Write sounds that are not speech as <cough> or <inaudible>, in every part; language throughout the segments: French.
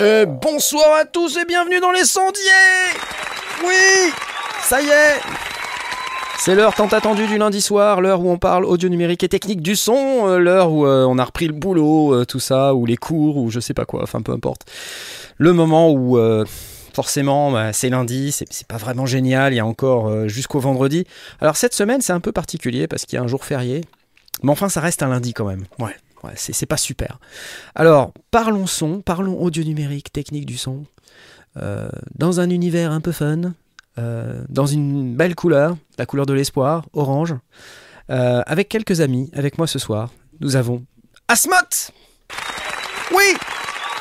Euh, bonsoir à tous et bienvenue dans les sondiers Oui Ça y est c'est l'heure tant attendue du lundi soir, l'heure où on parle audio numérique et technique du son, euh, l'heure où euh, on a repris le boulot, euh, tout ça, ou les cours, ou je sais pas quoi, enfin peu importe. Le moment où forcément bah, c'est lundi, c'est pas vraiment génial, il y a encore jusqu'au vendredi. Alors cette semaine c'est un peu particulier parce qu'il y a un jour férié, mais enfin ça reste un lundi quand même. Ouais, ouais c'est pas super. Alors parlons son, parlons audio numérique, technique du son, dans un univers un peu fun, euh, dans une belle couleur, la couleur de l'espoir, orange, euh, avec quelques amis. Avec moi ce soir, nous avons Asmot Oui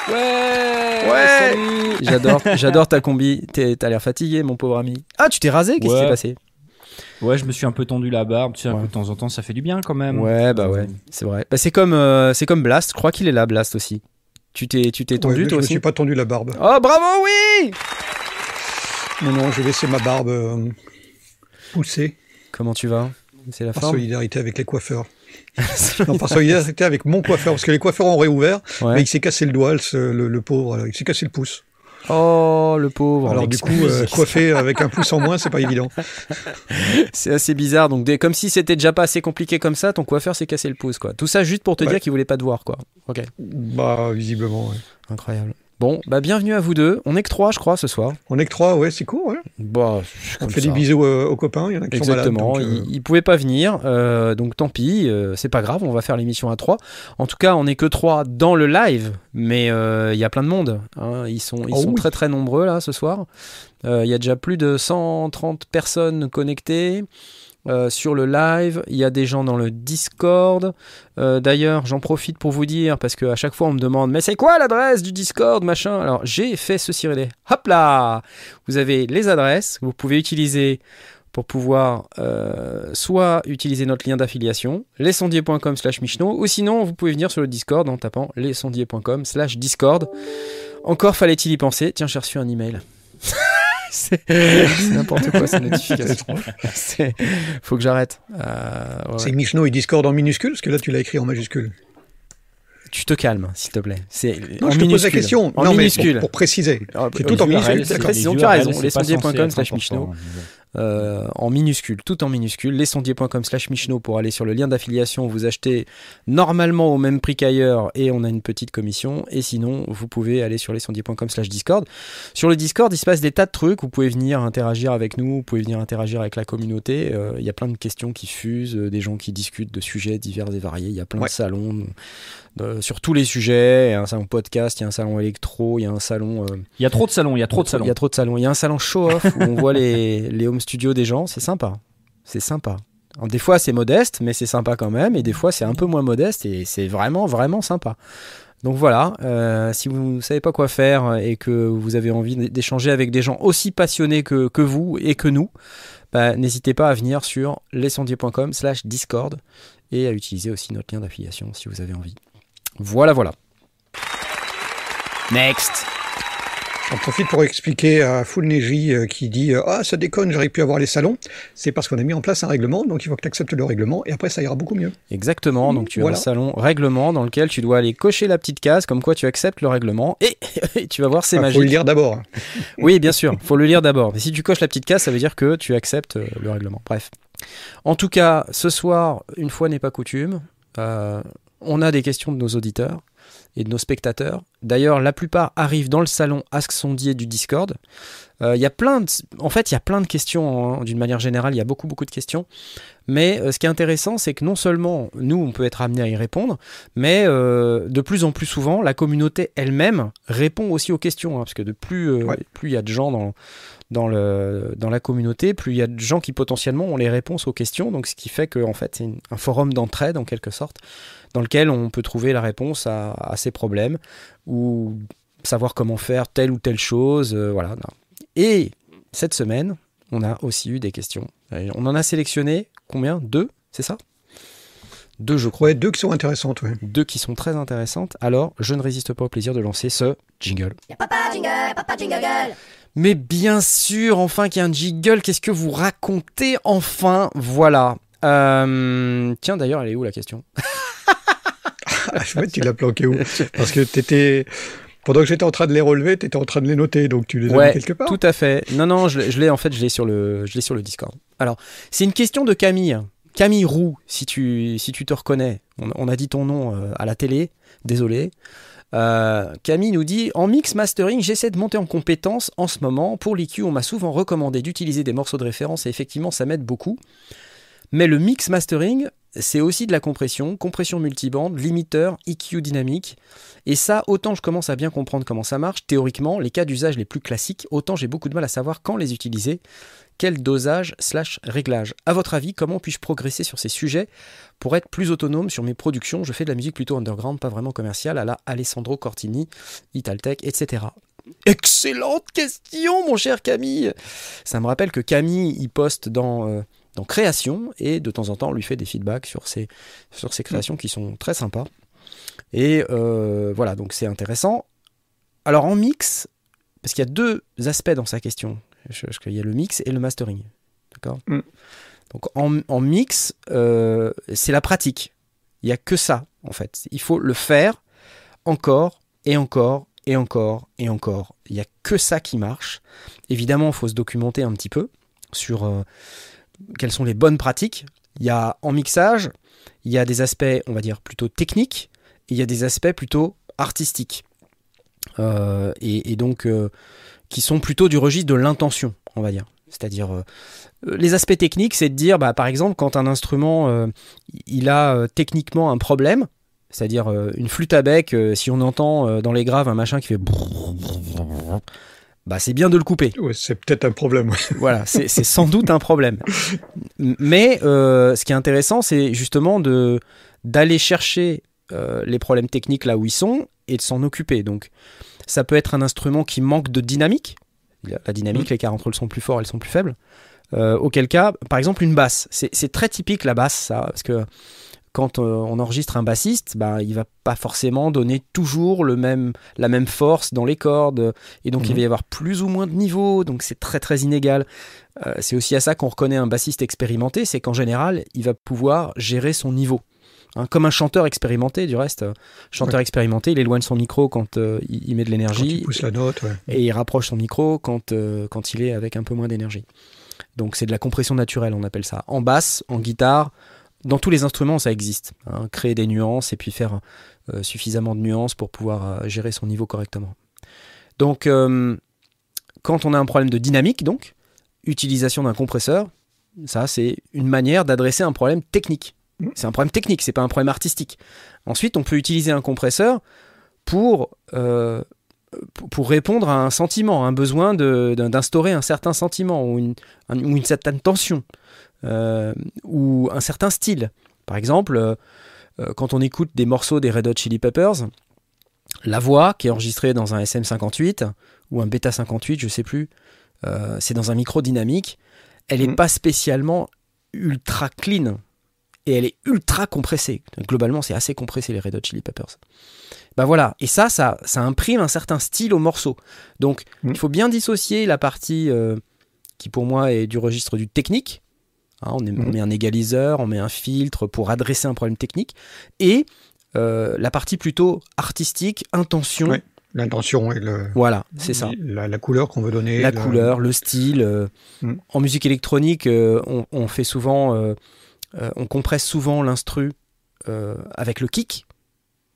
Ouais Ouais. J'adore, <laughs> j'adore ta combi. T'as l'air fatigué, mon pauvre ami. Ah, tu t'es rasé? Qu'est-ce qui Ouais. s'est passé? Ouais, je me suis un peu tendu la barbe, tu sais, un Ouais. peu de temps en temps, ça fait du bien quand même. Ouais, bah ouais, c'est vrai. Bah, c'est comme, euh, c'est comme Blast. Je crois qu'il est là, Blast aussi. Tu t'es, tu t'es tendu toi je aussi suis pas tendu la barbe. Oh, bravo, oui Non, non, j'ai laissé ma barbe euh, pousser Comment tu vas? C'est la par forme? solidarité avec les coiffeurs. <laughs> Non, par solidarité avec mon coiffeur, parce que les coiffeurs ont réouvert, Ouais. mais il s'est cassé le doigt, le, le- le pauvre, il s'est cassé le pouce. Oh, le pauvre. Alors du coup, euh, coiffer avec un pouce en moins, c'est pas évident. <laughs> C'est assez bizarre. Donc, des- comme si c'était déjà pas assez compliqué comme ça, ton coiffeur s'est cassé le pouce, quoi. Tout ça juste pour te Ouais. dire qu'il voulait pas te voir, quoi. Ok. Bah, visiblement, ouais. Incroyable. Bon, bah bienvenue à vous deux. On est que trois, je crois, ce soir. On est que trois, ouais, c'est cool, ouais. Bah, On fait ça. des bisous euh, aux copains, il y en a qui Exactement, sont malades. donc, euh, ils, ils pouvaient pas venir, euh, donc tant pis, euh, c'est pas grave, on va faire l'émission à 3. En tout cas, on est que 3 dans le live, mais il y a plein de monde. hein. Ils sont, ils Oh sont oui. très très nombreux là ce soir. Il y a déjà plus de 130 personnes connectées. Euh, sur le live, il y a des gens dans le Discord. Euh, D'ailleurs, j'en profite pour vous dire, parce qu'à chaque fois on me demande, mais c'est quoi l'adresse du Discord, machin? Alors j'ai fait ceci relais. Hop là Vous avez les adresses, vous pouvez utiliser pour pouvoir euh, soit utiliser notre lien d'affiliation, lesondiers.com slash Michno, ou sinon vous pouvez venir sur le Discord en tapant lesondiers.com slash Discord. Encore fallait-il y penser. Tiens, j'ai reçu un email. <laughs> c'est n'importe quoi ces notifications. <laughs> C'est- Faut que j'arrête. Euh, ouais. C'est Michno et Discord en minuscule, parce que là, tu l'as écrit en majuscule. Tu te calmes, s'il te plaît. C'est Non, en je te pose la minuscule. En non, mais minuscule. pour, pour préciser. C'est tout en minuscule, c'est précision, tu as URL, raison. censé slash Michno. Euh, en minuscule, tout en minuscule, lesondiers.com slash Michno pour aller sur le lien d'affiliation. Vous achetez normalement au même prix qu'ailleurs et on a une petite commission. Et sinon, vous pouvez aller sur lesondiers.com slash Discord. Sur le Discord, il se passe des tas de trucs. Vous pouvez venir interagir avec nous, vous pouvez venir interagir avec la communauté. Euh, Il y a plein de questions qui fusent, euh, des gens qui discutent de sujets divers et variés. Il y a plein Ouais. de salons sur tous les sujets. Il y a un salon podcast, il y a un salon électro, il y a un salon... euh, Il y a trop de salons, il y a trop de salons. il y a trop de salons. Il y a un salon show-off où on voit les, <laughs> les home studios des gens. C'est sympa. C'est sympa. Alors, des fois, c'est modeste, mais c'est sympa quand même. Et des fois, c'est un peu moins modeste et c'est vraiment, vraiment sympa. Donc voilà, euh, si vous ne savez pas quoi faire et que vous avez envie d'échanger avec des gens aussi passionnés que, que vous et que nous, bah, n'hésitez pas à venir sur lesondiers.com slash discord et à utiliser aussi notre lien d'affiliation si vous avez envie. Voilà, voilà. Next J'en profite pour expliquer à Full Neji euh, qui dit euh, Ah, ça déconne, j'aurais pu avoir les salons. C'est parce qu'on a mis en place un règlement, donc il faut que tu acceptes le règlement et après ça ira beaucoup mieux. Exactement, donc tu Voilà. as un salon règlement dans lequel tu dois aller cocher la petite case comme quoi tu acceptes le règlement et, <laughs> et tu vas voir c'est Il faut magique. le lire d'abord. Oui, bien sûr, faut le lire d'abord. Mais si tu coches la petite case, ça veut dire que tu acceptes euh, le règlement. Bref. En tout cas, ce soir, une fois n'est pas coutume, euh, on a des questions de nos auditeurs et de nos spectateurs. D'ailleurs, la plupart arrivent dans le salon Ask Sondier du Discord. Euh, Il y a plein de, en fait, il y a plein de questions hein, d'une manière générale. Il y a beaucoup, beaucoup de questions. Mais euh, ce qui est intéressant, c'est que non seulement nous, on peut être amené à y répondre, mais euh, de plus en plus souvent, la communauté elle-même répond aussi aux questions. hein, parce que de plus, euh, Ouais. plus il y a de gens dans, dans, le, dans la communauté, plus il y a de gens qui potentiellement ont les réponses aux questions. Donc, ce qui fait que en fait, c'est un forum d'entraide en quelque sorte, dans lequel on peut trouver la réponse à, à ces problèmes ou savoir comment faire telle ou telle chose. euh, voilà. Et cette semaine, on a aussi eu des questions. Euh, On en a sélectionné combien? Deux, c'est ça? Deux, je crois. Ouais, deux qui sont intéressantes. Ouais. Deux qui sont très intéressantes. Alors, je ne résiste pas au plaisir de lancer ce jingle. Papa jingle, papa jingle. Mais bien sûr, enfin qu'il y a un jingle, qu'est-ce que vous racontez Enfin, voilà. Euh, Tiens, d'ailleurs, elle est où la question? Ah, je vois, tu l'as planqué où? Parce que t'étais. Pendant que j'étais en train de les relever, tu étais en train de les noter, donc tu les as Ouais, mis quelque part. Tout à fait. Non, non, je, l'ai- je l'ai en fait, je l'ai sur le, je l'ai sur le Discord. Alors, c'est une question de Camille. Camille Roux, si tu, si tu te reconnais. On, on a dit ton nom euh, à la télé. Désolé. Euh, Camille nous dit En mix mastering, j'essaie de monter en compétence en ce moment. Pour l'EQ, on m'a souvent recommandé d'utiliser des morceaux de référence et effectivement, ça m'aide beaucoup. Mais le mix mastering, c'est aussi de la compression, compression multibande, limiteur, EQ dynamique. Et ça, autant je commence à bien comprendre comment ça marche, théoriquement, les cas d'usage les plus classiques, autant j'ai beaucoup de mal à savoir quand les utiliser, quel dosage slash réglage. À votre avis, comment puis-je progresser sur ces sujets pour être plus autonome sur mes productions? Je fais de la musique plutôt underground, pas vraiment commerciale, à la Alessandro Cortini, Italtech, etc. Excellente question, mon cher Camille Ça me rappelle que Camille, il poste dans... euh, dans création et de temps en temps on lui fait des feedbacks sur ses, sur ses créations qui sont très sympas. Et euh, voilà, donc c'est intéressant. Alors en mix, parce qu'il y a deux aspects dans sa question. Il y a le mix et le mastering. D'accord Mm. Donc en, en mix, euh, c'est la pratique. Il n'y a que ça, en fait. Il faut le faire encore et encore et encore et encore. Il n'y a que ça qui marche. Évidemment, il faut se documenter un petit peu sur euh, quelles sont les bonnes pratiques. Il y a en mixage, il y a des aspects, on va dire, plutôt techniques, et il y a des aspects plutôt artistiques. Euh, et, donc, euh, qui sont plutôt du registre de l'intention, on va dire. C'est-à-dire, euh, les aspects techniques, c'est de dire, bah, par exemple, quand un instrument, il a techniquement un problème, c'est-à-dire une flûte à bec, si on entend dans les graves un machin qui fait... Bah, c'est bien de le couper. Ouais, c'est peut-être un problème. ouais. <laughs> Voilà, c'est sans doute un problème. Mais euh, ce qui est intéressant, c'est justement de d'aller chercher euh, les problèmes techniques là où ils sont et de s'en occuper. Donc, ça peut être un instrument qui manque de dynamique. La dynamique, l'écart entre le son plus fort et le son plus faible. Euh, auquel cas, par exemple, une basse. C'est c'est très typique la basse, ça, parce que quand euh, on enregistre un bassiste, bah, il va pas forcément donner toujours le même, la même force dans les cordes, et donc il Mhm. va y avoir plus ou moins de niveaux, donc c'est très très inégal. Euh, c'est aussi à ça qu'on reconnaît un bassiste expérimenté, c'est qu'en général, il va pouvoir gérer son niveau. Hein, comme un chanteur expérimenté, du reste. euh, Chanteur expérimenté, il éloigne son micro quand euh, il, met de l'énergie il pousse la note, ouais. et il rapproche son micro quand, euh, quand il est avec un peu moins d'énergie. Donc c'est de la compression naturelle, on appelle ça. En basse, en guitare, dans tous les instruments, ça existe. hein. créer des nuances et puis faire euh, suffisamment de nuances pour pouvoir euh, gérer son niveau correctement. Donc euh, quand on a un problème de dynamique, donc, utilisation d'un compresseur, ça c'est une manière d'adresser un problème technique. C'est un problème technique, c'est pas un problème artistique. Ensuite, on peut utiliser un compresseur pour répondre à un sentiment, à un besoin d'instaurer un certain sentiment ou une, certaine tension ou un certain style. Par exemple, euh, euh, quand on écoute des morceaux des Red Hot Chili Peppers, la voix qui est enregistrée dans un SM58 ou un Beta 58, je sais plus, euh, c'est dans un micro dynamique, elle n'est Mhm. pas spécialement ultra clean et elle est ultra compressée. Globalement, c'est assez compressé les Red Hot Chili Peppers. Bah voilà, et ça, ça, ça imprime un certain style au morceau. Donc, Mhm. il faut bien dissocier la partie euh, qui pour moi est du registre du technique. Hein, on, est- on Mhm. met un égaliseur, on met un filtre pour adresser un problème technique, et euh, la partie plutôt artistique, intention. Ouais. L'intention et le, Voilà, c'est ça. La, la couleur qu'on veut donner. La le- couleur, le style. euh, Mhm. En musique électronique, euh, on, on fait souvent, on compresse souvent l'instru avec le kick.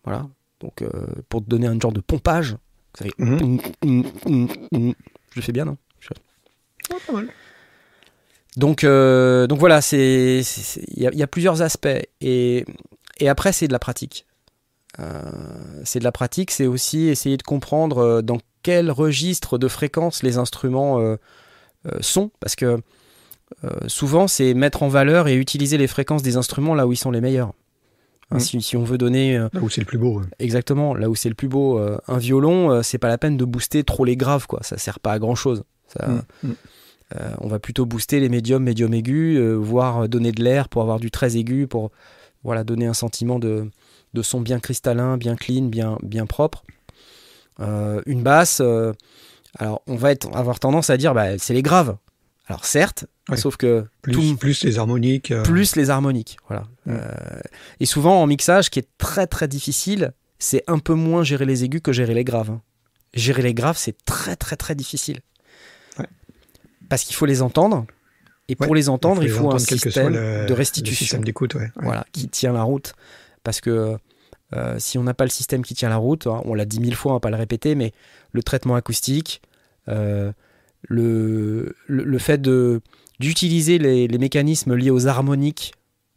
Voilà. Donc, pour donner un genre de pompage. Fait Mhm. Je le fais bien, non? Pas mal. Donc, euh, donc voilà, il y, a- il y a plusieurs aspects. Et, et après, c'est de la pratique. Euh, c'est de la pratique, c'est aussi essayer de comprendre euh, dans quel registre de fréquence les instruments euh, sont. Parce que souvent, c'est mettre en valeur et utiliser les fréquences des instruments là où ils sont les meilleurs. Hein, Mm. si, si on veut donner Là où c'est le plus beau. ouais. exactement là où c'est le plus beau, un violon, c'est pas la peine de booster trop les graves, quoi. Ça sert pas à grand chose. Ça. Euh, on va plutôt booster les médiums, médiums aigus, euh, voire donner de l'air pour avoir du très aigu, pour voilà, donner un sentiment de, de son bien cristallin, bien clean, bien, bien propre. Euh, une basse, alors on va être, avoir tendance à dire bah, c'est les graves. Alors certes, sauf que Plus, tout- plus les harmoniques. plus les harmoniques. Voilà. Et souvent en mixage, qui est très très difficile, c'est un peu moins gérer les aigus que gérer les graves. hein. Gérer les graves, c'est très très très difficile. Parce qu'il faut les entendre. Et pour Ouais, les entendre, il faut, un entendre, système le- de restitution système d'écoute, ouais. Ouais. voilà, qui tient la route. Parce que euh, si on n'a pas le système qui tient la route, hein, on l'a dit mille fois, on va pas le répéter, mais le traitement acoustique, euh, le, le, le fait de d'utiliser les, les mécanismes liés aux harmoniques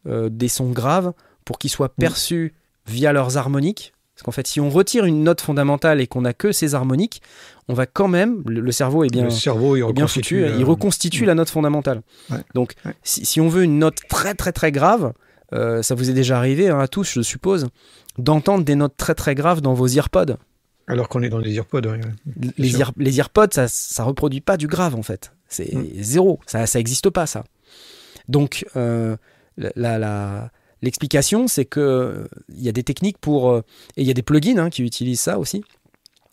euh, des sons graves pour qu'ils soient perçus via leurs harmoniques. Parce qu'en fait, si on retire une note fondamentale et qu'on n'a que ces harmoniques, on va quand même, le, le cerveau est bien, le cerveau, il est bien reconstitue. foutu, euh, il reconstitue la note fondamentale. Ouais. Donc, Ouais. si, si on veut une note très très très grave, euh, ça vous est déjà arrivé hein, à tous, je suppose, d'entendre des notes très très graves dans vos earpods. Alors qu'on est dans des earpods. Les, ear- les earpods, ça, ça reproduit pas du grave en fait. C'est Mm. zéro, ça, ça existe pas ça. Donc, euh, la, la- l'explication, c'est que euh, y a des techniques pour euh, et il y a des plugins hein, qui utilisent ça aussi.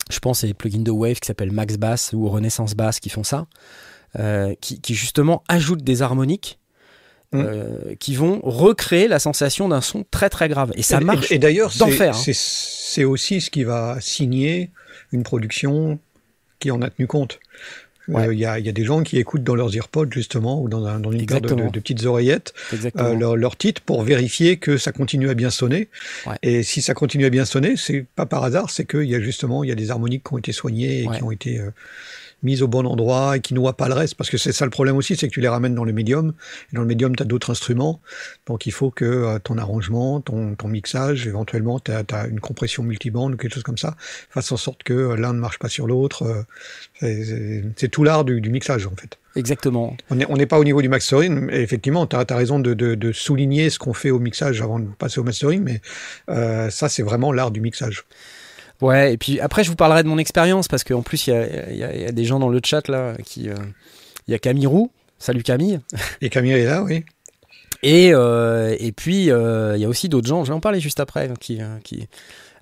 Je pense à des plugins de Wave qui s'appellent Max Bass ou Renaissance Bass qui font ça, euh, qui, qui justement ajoutent des harmoniques. Mm. euh, qui vont recréer la sensation d'un son très très grave et ça marche Et, et d'ailleurs, hein. c'est aussi ce qui va signer une production qui en a tenu compte. Euh, Il Ouais. y, a, il y a des gens qui écoutent dans leurs earpods, justement, ou dans, un- dans une paire de, Exactement. de- de petites oreillettes, euh, leur, leur titre pour vérifier que ça continue à bien sonner. Ouais. Et si ça continue à bien sonner, c'est pas par hasard, c'est qu'il y a justement il y a des harmoniques qui ont été soignées et Ouais. qui ont été euh, mises au bon endroit et qui noient pas le reste. Parce que c'est ça le problème aussi, c'est que tu les ramènes dans le médium. Et dans le médium, tu as d'autres instruments. Donc il faut que euh, ton arrangement, ton, ton mixage, éventuellement, tu as, une compression multibande ou quelque chose comme ça, fasse en sorte que euh, l'un ne marche pas sur l'autre. euh, c'est- tout l'art du, du mixage, en fait. exactement On n'est pas au niveau du mastering, mais effectivement, tu as, raison de, de- de souligner ce qu'on fait au mixage avant de passer au mastering, mais euh, ça, c'est vraiment l'art du mixage. Ouais, et puis après, je vous parlerai de mon expérience parce qu'en plus, il y y a- il y a des gens dans le chat là qui. euh, Il y a Camille Roux. Salut Camille. Et Camille est là, oui. Et, euh, et puis, euh, il y a aussi d'autres gens, je vais en parler juste après, qui, euh, qui,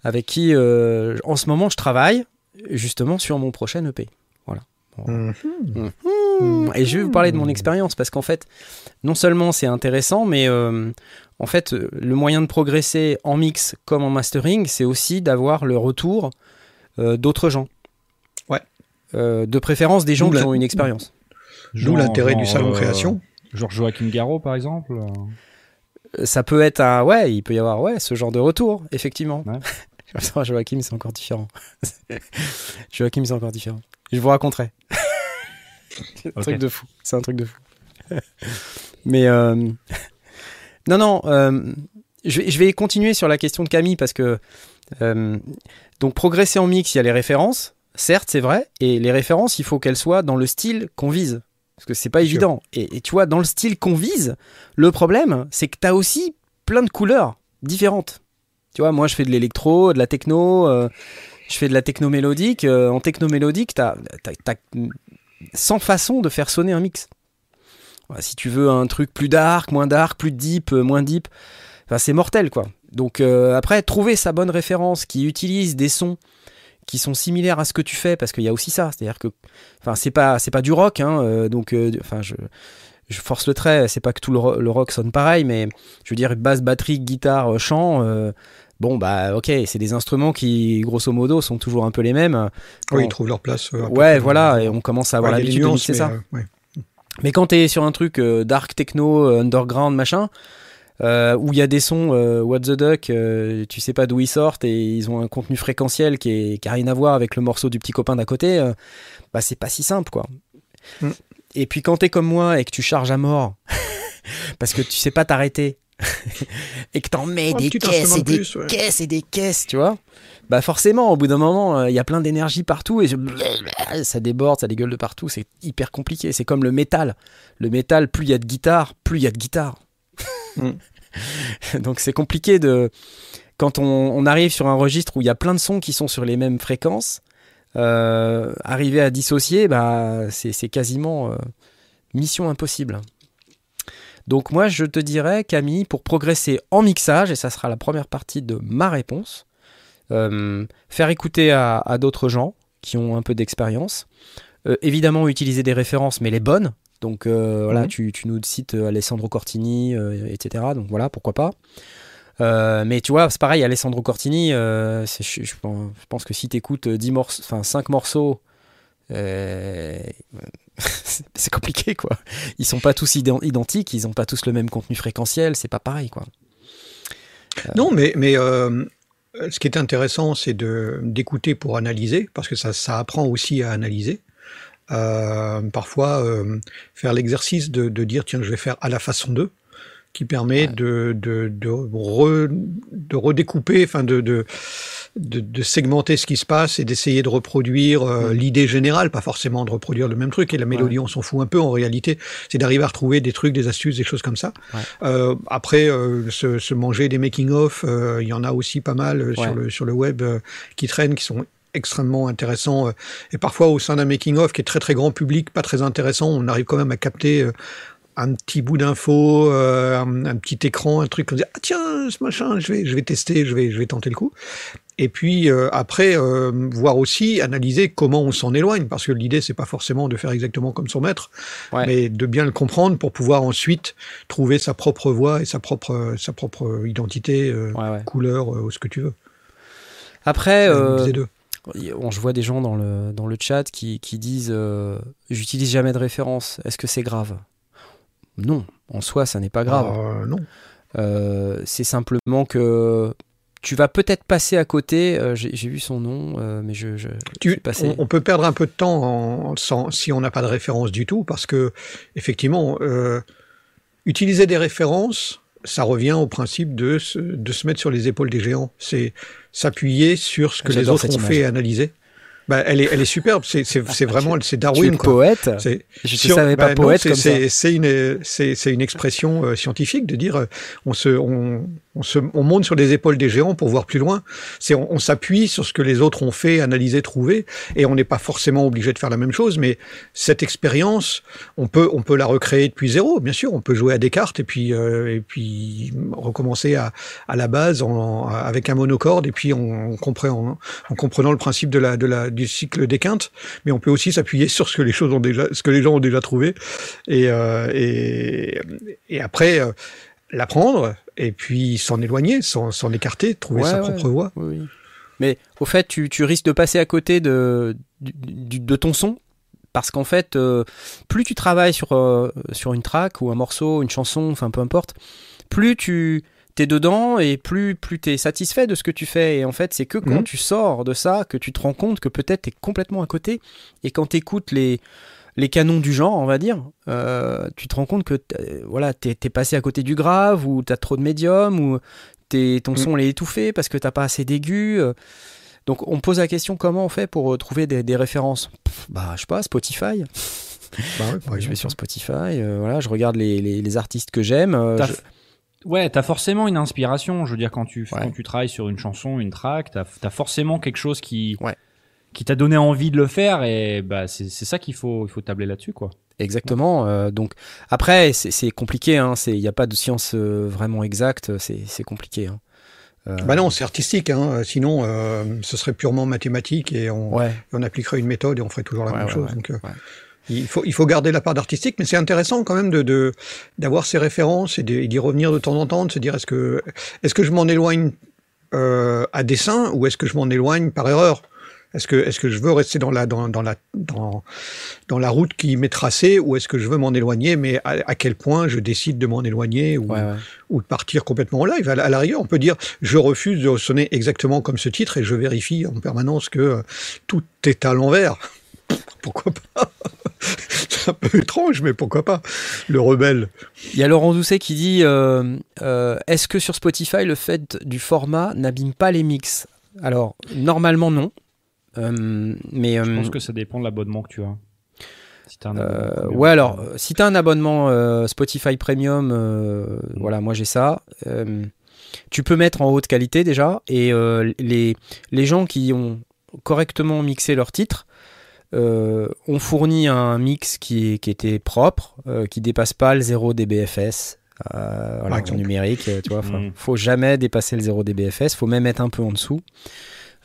avec qui, en ce moment, je travaille justement sur mon prochain EP. Voilà. Mhm. Mmh. Et je vais vous parler de mon expérience parce qu'en fait, non seulement c'est intéressant, mais en fait, euh, le moyen de progresser en mix comme en mastering, c'est aussi d'avoir le retour euh, d'autres gens. Ouais. Euh, de préférence des gens D'où qui la- ont une expérience. D'où Genre- l'intérêt du salon euh, création? Genre Joachim Garraud, par exemple. Ça peut être un. Ouais, il peut y avoir ouais, ce genre de retour, effectivement. Ouais. <laughs> Joachim, c'est encore différent. <laughs> Joachim, c'est encore différent. Je vous raconterai. <laughs> c'est un truc de fou. C'est un truc de fou. Mais. euh, Non, non. euh, Je vais, je vais continuer sur la question de Camille parce que. euh, Donc, progresser en mix, il y a les références. Certes, c'est vrai. Et les références, il faut qu'elles soient dans le style qu'on vise. Parce que c'est pas évident. Et, et tu vois, dans le style qu'on vise, le problème, c'est que tu as aussi plein de couleurs différentes. Tu vois, moi, je fais de l'électro, de la techno, euh, je fais de la techno mélodique. En techno mélodique, tu as, 100 façons de faire sonner un mix. Voilà, si tu veux un truc plus dark, moins dark, plus deep, euh, moins deep, enfin, c'est mortel, quoi. Donc, euh, après, trouver sa bonne référence qui utilise des sons qui sont similaires à ce que tu fais, parce qu'il y a aussi ça. C'est-à-dire que, enfin, c'est pas, c'est pas du rock, hein, euh, donc, euh, enfin, je je force le trait, c'est pas que tout le, ro- le rock sonne pareil, mais je veux dire, basse, batterie, guitare, chant, bon, bah, ok, c'est des instruments qui, grosso modo, sont toujours un peu les mêmes. Oui, Bon. ils trouvent leur place. ouais, voilà, et on commence à avoir Ouais, l'habitude de mixer ça. ouais. Mais quand t'es sur un truc euh, dark techno, euh, underground, machin, euh, où il y a des sons euh, What the Duck, euh, tu sais pas d'où ils sortent et ils ont un contenu fréquentiel qui, est, qui a rien à voir avec le morceau du petit copain d'à côté, bah c'est pas si simple quoi. Mm. Et puis quand t'es comme moi et que tu charges à mort, <laughs> parce que tu sais pas t'arrêter, <laughs> et que t'en mets des caisses et de des plus, ouais. caisses et des caisses, tu vois, bah forcément au bout d'un moment euh, il y a plein d'énergie partout et je- ça déborde, ça dégueule de partout, c'est hyper compliqué. C'est comme le métal. Le métal, plus il y a de guitare, plus il y a de guitare. Mm. <laughs> Donc c'est compliqué de. Quand on, on arrive sur un registre où il y a plein de sons qui sont sur les mêmes fréquences, euh, arriver à dissocier, bah, c'est quasiment euh, mission impossible. Donc moi, je te dirais, Camille, pour progresser en mixage, et ça sera la première partie de ma réponse, faire écouter à, à d'autres gens qui ont un peu d'expérience. Euh, évidemment, utiliser des références, mais les bonnes. Donc euh, voilà, Mhm. tu, tu nous cites euh, Alessandro Cortini, euh, etc. Donc voilà, pourquoi pas. Euh, mais tu vois, c'est pareil, Alessandro Cortini, euh, je, je pense- que si tu écoutes 10 morceaux, enfin 5 morceaux, euh, <laughs> c'est compliqué quoi. Ils sont pas tous ident- identiques, ils ont pas tous le même contenu fréquentiel, c'est pas pareil quoi. Non, mais, mais euh, ce qui est intéressant, c'est de- d'écouter pour analyser, parce que ça, ça apprend aussi à analyser. Euh, parfois, euh, faire l'exercice de, de dire, tiens, je vais faire à la façon d'eux, qui permet Ouais. de, de, de, re- de redécouper, enfin de, de, de, de segmenter ce qui se passe et d'essayer de reproduire euh, Mm. l'idée générale, pas forcément de reproduire le même truc. Et la mélodie, on s'en fout un peu en réalité. C'est d'arriver à retrouver des trucs, des astuces, des choses comme ça. Ouais. Euh, après, euh, se, se manger des making-of, il y en a aussi pas mal sur, le, sur le web qui traînent, qui sont extrêmement intéressants. euh, et parfois, au sein d'un making-of qui est très très grand public, pas très intéressant, on arrive quand même à capter euh, un petit bout d'info, euh, un, un petit écran, un truc, on dit ah tiens ce machin, je vais je vais tester, je vais je vais tenter le coup. Et puis euh, après euh, voir aussi analyser comment on s'en éloigne parce que l'idée c'est pas forcément de faire exactement comme son maître, Ouais. mais de bien le comprendre pour pouvoir ensuite trouver sa propre voix et sa propre sa propre identité, euh, Ouais, ouais. couleur, euh, ou ce que tu veux. Après, euh, je vois des gens dans le, dans le chat qui, qui disent euh, J'utilise jamais de référence, est-ce que c'est grave? Non, en soi, ça n'est pas grave. Euh, non. Euh, c'est simplement que tu vas peut-être passer à côté. euh, J'ai vu son nom, euh, mais je. je Tu- suis passé. on, on peut perdre un peu de temps en- sans- si on n'a pas de référence du tout, parce que effectivement, euh, utiliser des références, ça revient au principe de se, de se mettre sur les épaules des géants. C'est s'appuyer sur ce que les autres ont image. fait et analyser. Bah, elle est, elle est superbe. C'est, vraiment, c'est <laughs> tu es Darwin. Quoi. poète? C'est, Je ne sur- savais pas bah poète c'est, comme ça. c'est, c'est une, une expression euh, scientifique de dire euh, on se, on, on se, on monte sur les épaules des géants pour voir plus loin. C'est, on, on s'appuie sur ce que les autres ont fait, analysé, trouvé, et on n'est pas forcément obligé de faire la même chose. Mais cette expérience, on peut, on peut la recréer depuis zéro. Bien sûr, on peut jouer à des cartes et puis, euh, et puis recommencer à, à la base en, avec un monocorde et puis en comprenant, en comprenant le principe de la, de la, du cycle des quintes mais on peut aussi s'appuyer sur ce que les choses ont déjà, ce que les gens ont déjà trouvé, et euh, et, et après euh, l'apprendre et puis s'en éloigner, s'en s'en écarter, trouver Ouais, sa ouais. propre voie. Oui, oui. Mais au fait, tu, tu risques de passer à côté de, de ton son. Parce qu'en fait, euh, plus tu travailles sur, euh, sur une track ou un morceau, une chanson, enfin peu importe, plus tu es dedans et plus, plus tu es satisfait de ce que tu fais. Et en fait, c'est que quand Mhm. tu sors de ça que tu te rends compte que peut-être tu es complètement à côté. Et quand tu écoutes les, les canons du genre, on va dire, euh, tu te rends compte que t'as- voilà, tu es, passé à côté du grave ou tu as trop de médium ou t'es- ton Mm. son est étouffé parce que t'as pas assez d'aigus. euh. Donc on pose la question comment on fait pour euh, trouver des, des références? Pff, Bah je sais pas, Spotify. Bah ouais, je vais sur Spotify, euh, voilà, je regarde les, les- les artistes que j'aime. euh, T'as je- Ouais, t'as forcément une inspiration. Je veux dire, quand tu, Ouais. quand tu travailles sur une chanson, une track, t'as as forcément quelque chose qui, Ouais. Qui t'a donné envie de le faire et bah, c'est c'est ça qu'il faut, il faut tabler là-dessus, quoi. Exactement. euh, donc après, c'est c'est compliqué. hein, c'est- Il n'y a pas de science euh, vraiment exacte. C'est c'est compliqué. hein. Euh, Bah non, c'est artistique, hein. sinon euh, ce serait purement mathématique et on, Ouais. et on appliquerait une méthode et on ferait toujours la Ouais, même ouais, chose. ouais, Donc, euh, ouais. il, faut, il faut garder la part d'artistique, mais c'est intéressant quand même de de- d'avoir ces références et d'y revenir de temps en temps, de se dire est-ce que, est que je m'en éloigne euh, à dessein ou est-ce que je m'en éloigne par erreur? Est-ce que, je veux rester dans la, dans, dans la, dans, dans la route qui m'est tracée ou est-ce que je veux m'en éloigner, mais à, à quel point je décide de m'en éloigner ou, Ouais, ouais. ou de partir complètement en live? À, la- à l'arrière, on peut dire je refuse de sonner exactement comme ce titre et je vérifie en permanence que euh, tout est à l'envers. <laughs> Pourquoi pas? <laughs> C'est un peu étrange, mais pourquoi pas? Le rebelle. Il y a Laurent Doucet qui dit euh, euh, Est-ce que sur Spotify, le fait du format n'abîme pas les mix? Alors, normalement, non. Euh, mais Je euh, pense que ça dépend de l'abonnement que tu as. Si un Euh, ouais, alors, si tu as un abonnement euh, Spotify Premium, euh, voilà, moi j'ai ça. euh, tu peux mettre en haute qualité déjà. Et euh, les, les gens qui ont correctement mixé leur titre. Euh, on fournit un mix qui, était propre, euh, qui dépasse pas le 0 dBFS. Euh, voilà, Par en exemple. numérique, tu vois, enfin, Mm. faut jamais dépasser le 0 dBFS, faut même être un peu en dessous.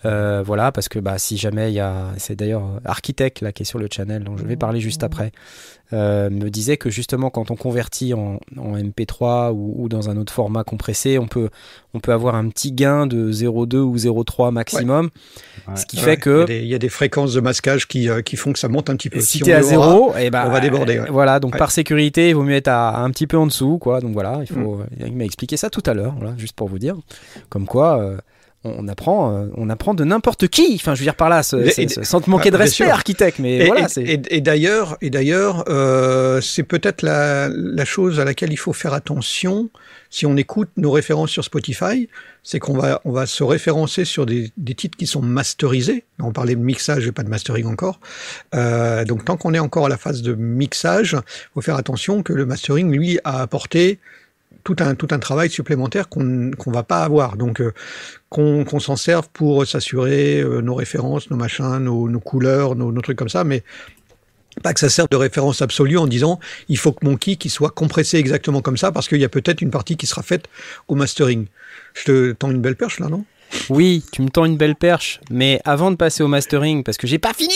Euh, voilà, parce que bah, si jamais il y a, c'est d'ailleurs Architect là qui est sur le channel, dont je vais parler juste après, euh, me disait que justement quand on convertit en, en MP3 ou, ou dans un autre format compressé, on peut, on peut avoir un petit gain de 0,2 ou 0,3 maximum, Ouais. ce qui Ouais, fait Il y, que des, il y a des fréquences de masquage qui, euh, qui font que ça monte un petit peu. si on t'es à le aura, zéro, eh ben, on va déborder, ouais. Voilà, donc par sécurité, il vaut mieux être à, un petit peu en dessous, quoi. Donc voilà, il faut. Mm. Il m'a expliqué ça tout à l'heure, voilà, juste pour vous dire, comme quoi. On apprend, euh, on apprend de n'importe qui. Enfin, je veux dire par là, ce- Et- sans te manquer Ah, de bien respect, architecte. Mais Et, voilà, et- d'ailleurs, et d'ailleurs, euh, c'est peut-être la, la chose à laquelle il faut faire attention si on écoute nos références sur Spotify, c'est qu'on va, on va se référencer sur des, des titres qui sont masterisés. On parlait de mixage et pas de mastering encore. Euh, donc tant qu'on est encore à la phase de mixage, faut faire attention que le mastering, lui, a apporté tout un, tout un travail supplémentaire qu'on qu'on va pas avoir. Donc, euh, qu'on s'en serve pour s'assurer euh, nos références, nos machins, nos, nos couleurs, nos, trucs comme ça, mais pas que ça serve de référence absolue en disant il faut que mon kick soit compressé exactement comme ça parce qu'il y a peut-être une partie qui sera faite au mastering. Je te tends une belle perche là, non? Oui, tu me tends une belle perche, mais avant de passer au mastering, parce que j'ai pas fini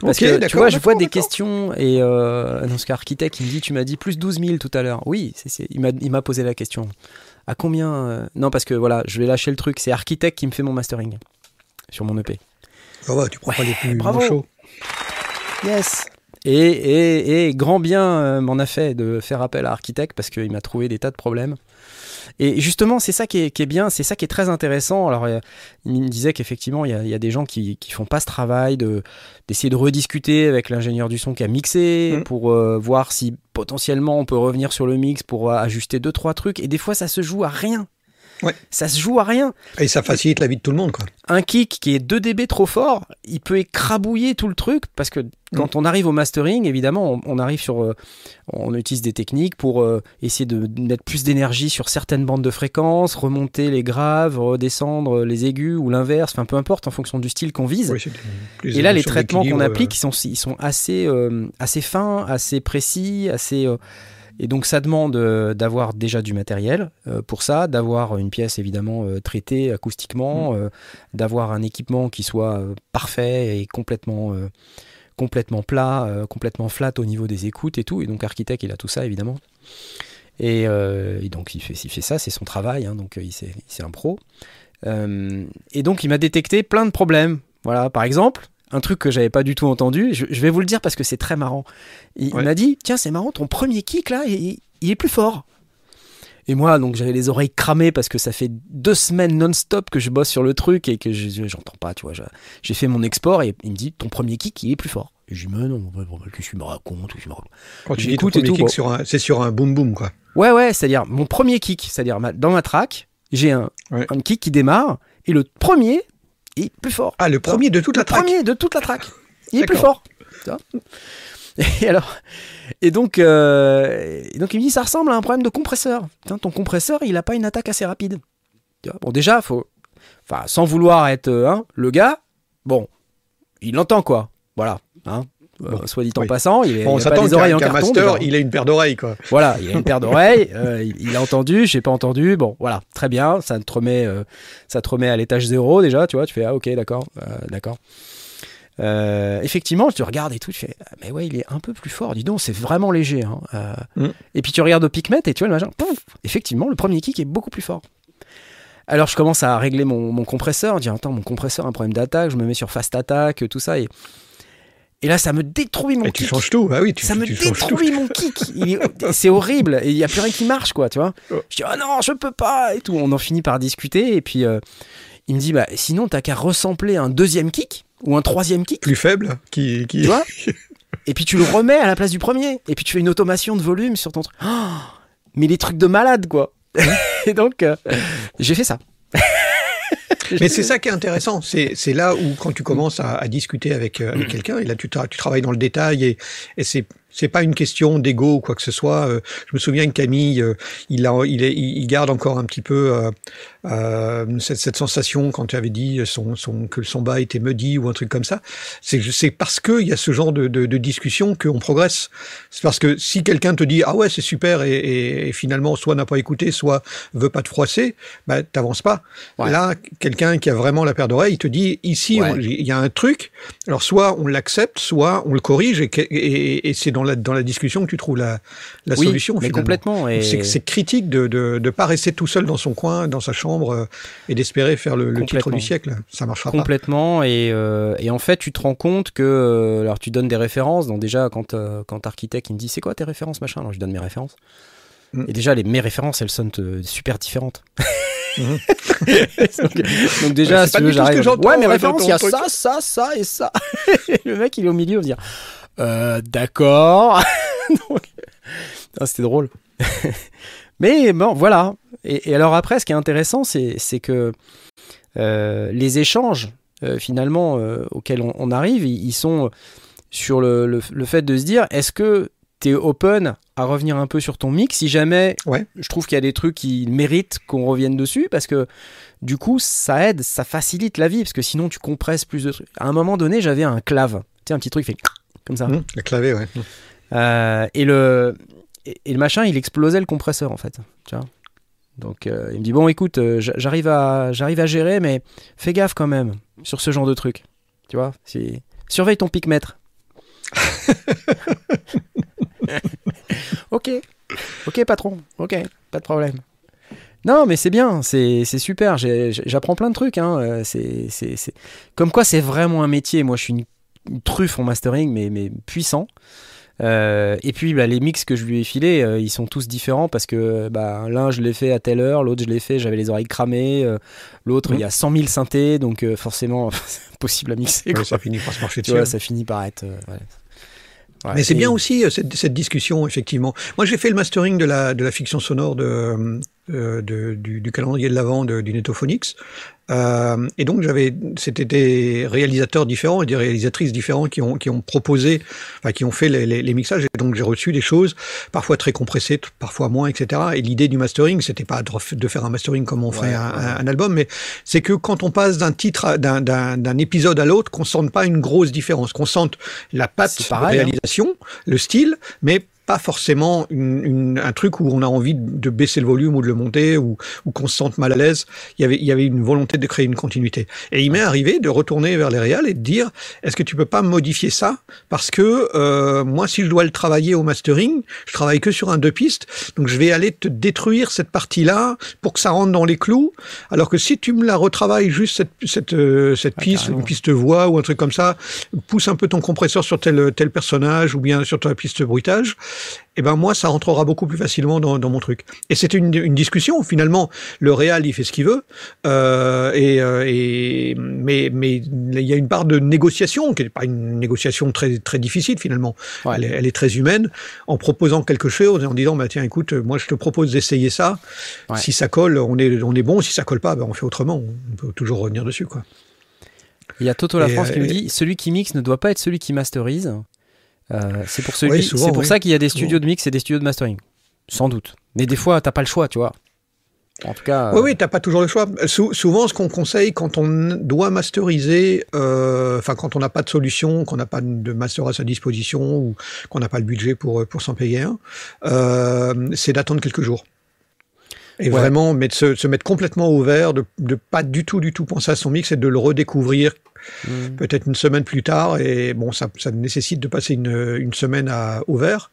Parce que tu vois, je vois d'accord, des questions et euh, dans ce cas, architecte, il me dit, tu m'as dit plus 12 000 tout à l'heure. Oui, il m'a il m'a posé la question. À combien euh, Non, parce que voilà, je vais lâcher le truc. C'est architecte qui me fait mon mastering sur mon EP. Ah ouais, tu prends pas les plus bravo. manchots. Yes. Et, et, et grand bien euh, m'en a fait de faire appel à Architect parce qu'il m'a trouvé des tas de problèmes. Et justement, c'est ça qui est, qui est bien, c'est ça qui est très intéressant. Alors, euh, il me disait qu'effectivement, il y, a, il y a des gens qui, qui font pas ce travail de d'essayer de rediscuter avec l'ingénieur du son qui a mixé Mm. pour euh, voir si potentiellement on peut revenir sur le mix pour euh, ajuster deux trois trucs. Et des fois, ça se joue à rien. Ouais. Ça se joue à rien Et ça facilite la vie de tout le monde, quoi. un kick qui est 2 dB trop fort, il peut écrabouiller tout le truc parce que quand on arrive au mastering, évidemment, on, on arrive sur, euh, on utilise des techniques pour euh, essayer de mettre plus d'énergie sur certaines bandes de fréquences, remonter les graves, redescendre les aigus ou l'inverse, enfin peu importe en fonction du style qu'on vise. Oui, Et là, les traitements qu'on euh, applique, ils sont, ils sont assez, euh, assez fins, assez précis, assez. et donc, ça demande euh, d'avoir déjà du matériel euh, pour ça, d'avoir une pièce évidemment euh, traitée acoustiquement, Mm. d'avoir un équipement qui soit parfait et complètement, complètement plat, euh, complètement flat au niveau des écoutes et tout. Et donc, Architect, il a tout ça évidemment. Et, euh, et donc, il fait, il fait ça, c'est son travail, hein, donc euh, il c'est un pro. Et donc, il m'a détecté plein de problèmes. Voilà, par exemple, un truc que j'avais pas du tout entendu, je, je vais vous le dire parce que c'est très marrant. Il, il Ouais. m'a dit Tiens, c'est marrant, ton premier kick là, il, il est plus fort. Et moi, donc j'avais les oreilles cramées parce que ça fait deux semaines non-stop que je bosse sur le truc et que je- je- j'entends pas, tu vois. J'ai fait mon export et il me dit Ton premier kick, il est plus fort. Et je dis Mais non, qu'est-ce que tu me racontes Quand tu dis ton premier kick c'est sur un boom boom, quoi. Ouais, ouais, c'est-à-dire mon premier kick, c'est-à-dire dans ma track, j'ai un, Ouais. un kick qui démarre et le premier est plus fort. Ah, le premier de toute la le track. premier de toute la track. Il est plus fort. <laughs> Et alors, et donc, euh, et donc il me dit ça ressemble à un problème de compresseur. Ton compresseur, il a pas une attaque assez rapide. Bon, déjà, faut, enfin, sans vouloir être euh, hein, le gars, bon, il entend quoi. Voilà. Hein. Euh, soit dit en oui. passant, il, Bon, il a pas des oreilles en carton. master, dedans. il a une paire d'oreilles, quoi. Voilà, il a une paire d'oreilles, <laughs> euh, il, il a entendu, j'ai pas entendu. Bon, voilà, très bien, ça te remet, euh, ça te remet à l'étage zéro déjà, tu vois. Tu fais ah ok, d'accord, d'accord. Euh, effectivement, tu regardes et tout, tu fais ah, mais ouais, il est un peu plus fort. Dis donc, c'est vraiment léger. hein. Euh, Mm. Et puis tu regardes au picmètre et tu vois le machin. Pouf effectivement, le premier kick est beaucoup plus fort. Alors je commence à régler mon, mon compresseur, je dis attends, mon compresseur a un problème d'attaque, je me mets sur fast attack, tout ça et et là ça me détruit mon Et tu kick changes tout. Ah oui, tu, ça me tu détruit mon kick. C'est horrible. Et il n'y a plus rien qui marche, quoi, tu vois. Oh. Je dis, oh non, je peux pas. Et tout. On en finit par discuter. Et puis, euh, il me dit, bah, sinon, t'as qu'à ressembler un deuxième kick ou un troisième kick, Plus faible, qui, qui... tu vois. <laughs> et puis, tu le remets à la place du premier. Et puis, tu fais une automation de volume sur ton truc. Oh, mais les trucs de malade, quoi. <laughs> et donc, euh, j'ai fait ça. <laughs> Mais c'est ça qui est intéressant. C'est c'est là où, quand tu commences à, à discuter avec, euh, Mm. avec quelqu'un, et là tu, tu travailles dans le détail, et, et c'est C'est pas une question d'ego ou quoi que ce soit. Euh, je me souviens que Camille, euh, il, a, il, est, il garde encore un petit peu euh, cette, cette, sensation quand tu avais dit son, son, que son bas était maudit ou un truc comme ça. C'est parce que il y a ce genre de, de, de discussion qu'on progresse. C'est parce que si quelqu'un te dit ah ouais c'est super et, et, et finalement soit n'a pas écouté, soit veut pas te froisser, bah t'avances pas. Ouais. Là, quelqu'un qui a vraiment la paire d'oreilles, il te dit ici il ouais. y a un truc. Alors soit on l'accepte, soit on le corrige et c'est dans la, dans la discussion que tu trouves la, la oui, solution. Mais complètement. Et... C'est critique de ne de, de pas rester tout seul dans son coin, dans sa chambre euh, et d'espérer faire le, le, titre du siècle. Ça marchera complètement. pas. Et, euh, et en fait, tu te rends compte que. Euh, alors, tu donnes des références. Donc, déjà, quand, euh, quand architecte, il me dit c'est quoi tes références, machin? Alors, je donne mes références. Mm. Et déjà, les, mes références, elles sonnent super différentes. Mmh. <laughs> donc, donc, déjà, si tu veux, j'arrive. Ouais, mes références, il y a truc. ça, ça, ça et ça. <laughs> le mec, il est au milieu, on va dire euh, d'accord. <laughs> C'était drôle. <laughs> Mais bon, voilà. Et, et, alors après, ce qui est intéressant, c'est que euh, les échanges, euh, finalement, auxquels on, on, arrive, ils, sont sur le, le, le fait de se dire, est-ce que tu es open à revenir un peu sur ton mix si jamais ouais. je trouve qu'il y a des trucs qui méritent qu'on revienne dessus? Parce que du coup ça aide, ça facilite la vie parce que sinon tu compresses plus de trucs. À un moment donné, j'avais un clave, tu sais, un petit truc qui fait comme ça. Mmh, le clavier, ouais. Euh, et, le, et, et, le machin, il explosait le compresseur en fait. Tu vois? Donc euh, il me dit bon, écoute, euh, j'arrive à, j'arrive à gérer, mais fais gaffe quand même sur ce genre de truc. Tu vois? Si... Surveille ton pic-mètre. <laughs> ok, ok patron, ok, pas de problème. Non, mais c'est bien, c'est super, j'apprends plein de trucs. Hein. C'est Comme quoi, c'est vraiment un métier. Moi, je suis une une truffe en mastering, mais, mais puissant. Euh, et puis bah, les mix que je lui ai filés, euh, ils sont tous différents parce que bah, l'un je l'ai fait à telle heure, l'autre je l'ai fait, j'avais les oreilles cramées, euh, l'autre il mmh. y a 100 000 synthés, donc forcément <laughs> c'est impossible à mixer. Ouais, ça finit par se marcher dessus. Vois, ça finit par être. Ouais. Ouais, Mais c'est bien aussi cette, cette, discussion, effectivement. Moi, j'ai fait le mastering de la, de la fiction sonore de, euh, de, du, du, calendrier de l'Avent du Netophonix. Euh, et donc, j'avais, c'était des réalisateurs différents et des réalisatrices différents qui ont, qui ont proposé, enfin, qui ont fait les, les, les mixages. Et donc, j'ai reçu des choses, parfois très compressées, parfois moins, etc. Et l'idée du mastering, c'était pas de faire un mastering comme on ferait ouais, un, ouais. un, un, album, mais c'est que quand on passe d'un titre, d'un épisode à l'autre, qu'on sente pas une grosse différence, qu'on sente la patte pareil, de réalisation, hein. le style, mais pas forcément une, une, un truc où on a envie de baisser le volume ou de le monter ou, ou qu'on se sente mal à l'aise. Il y avait, il y avait une volonté de créer une continuité. Et il m'est arrivé de retourner vers les réals et de dire est-ce que tu peux pas modifier ça? Parce que euh, moi si je dois le travailler au mastering, je travaille que sur un deux pistes, donc je vais aller te détruire cette partie-là pour que ça rentre dans les clous. Alors que si tu me la retravailles juste cette cette, euh, cette piste, ah, une piste voix ou un truc comme ça, pousse un peu ton compresseur sur tel tel personnage ou bien sur ta piste bruitage eh ben moi ça rentrera beaucoup plus facilement dans, dans mon truc. Et c'est une, une, discussion finalement. Le réal il fait ce qu'il veut, euh, et, euh, et, mais mais il y a une part de négociation qui n'est pas une négociation très très difficile finalement. Ouais. Elle, est, elle, est, très humaine en proposant quelque chose et en disant bah tiens écoute moi je te propose d'essayer ça. Ouais. Si ça colle on est on est bon. Si ça colle pas ben on fait autrement. On peut toujours revenir dessus quoi. Il y a Toto La France qui nous dit celui qui mixe ne doit pas être celui qui masterise. Euh, c'est pour, celui, oui, c'est pour oui. ça qu'il y a des studios de mix et des studios de mastering. Sans doute. Mais des fois, t'as pas le choix, tu vois. En tout cas. Oui, oui, t'as pas toujours le choix. Sou souvent, ce qu'on conseille quand on doit masteriser, euh, enfin, quand on n'a pas de solution, qu'on n'a pas de master à sa disposition ou qu'on n'a pas le budget pour, pour s'en payer un, euh, c'est d'attendre quelques jours. Et ouais. vraiment, mais de se, se, mettre complètement ouvert, de, de pas du tout, du tout penser à son mix et de le redécouvrir Mmh. peut-être une semaine plus tard. Et bon, ça, ça nécessite de passer une, une semaine à ouvert.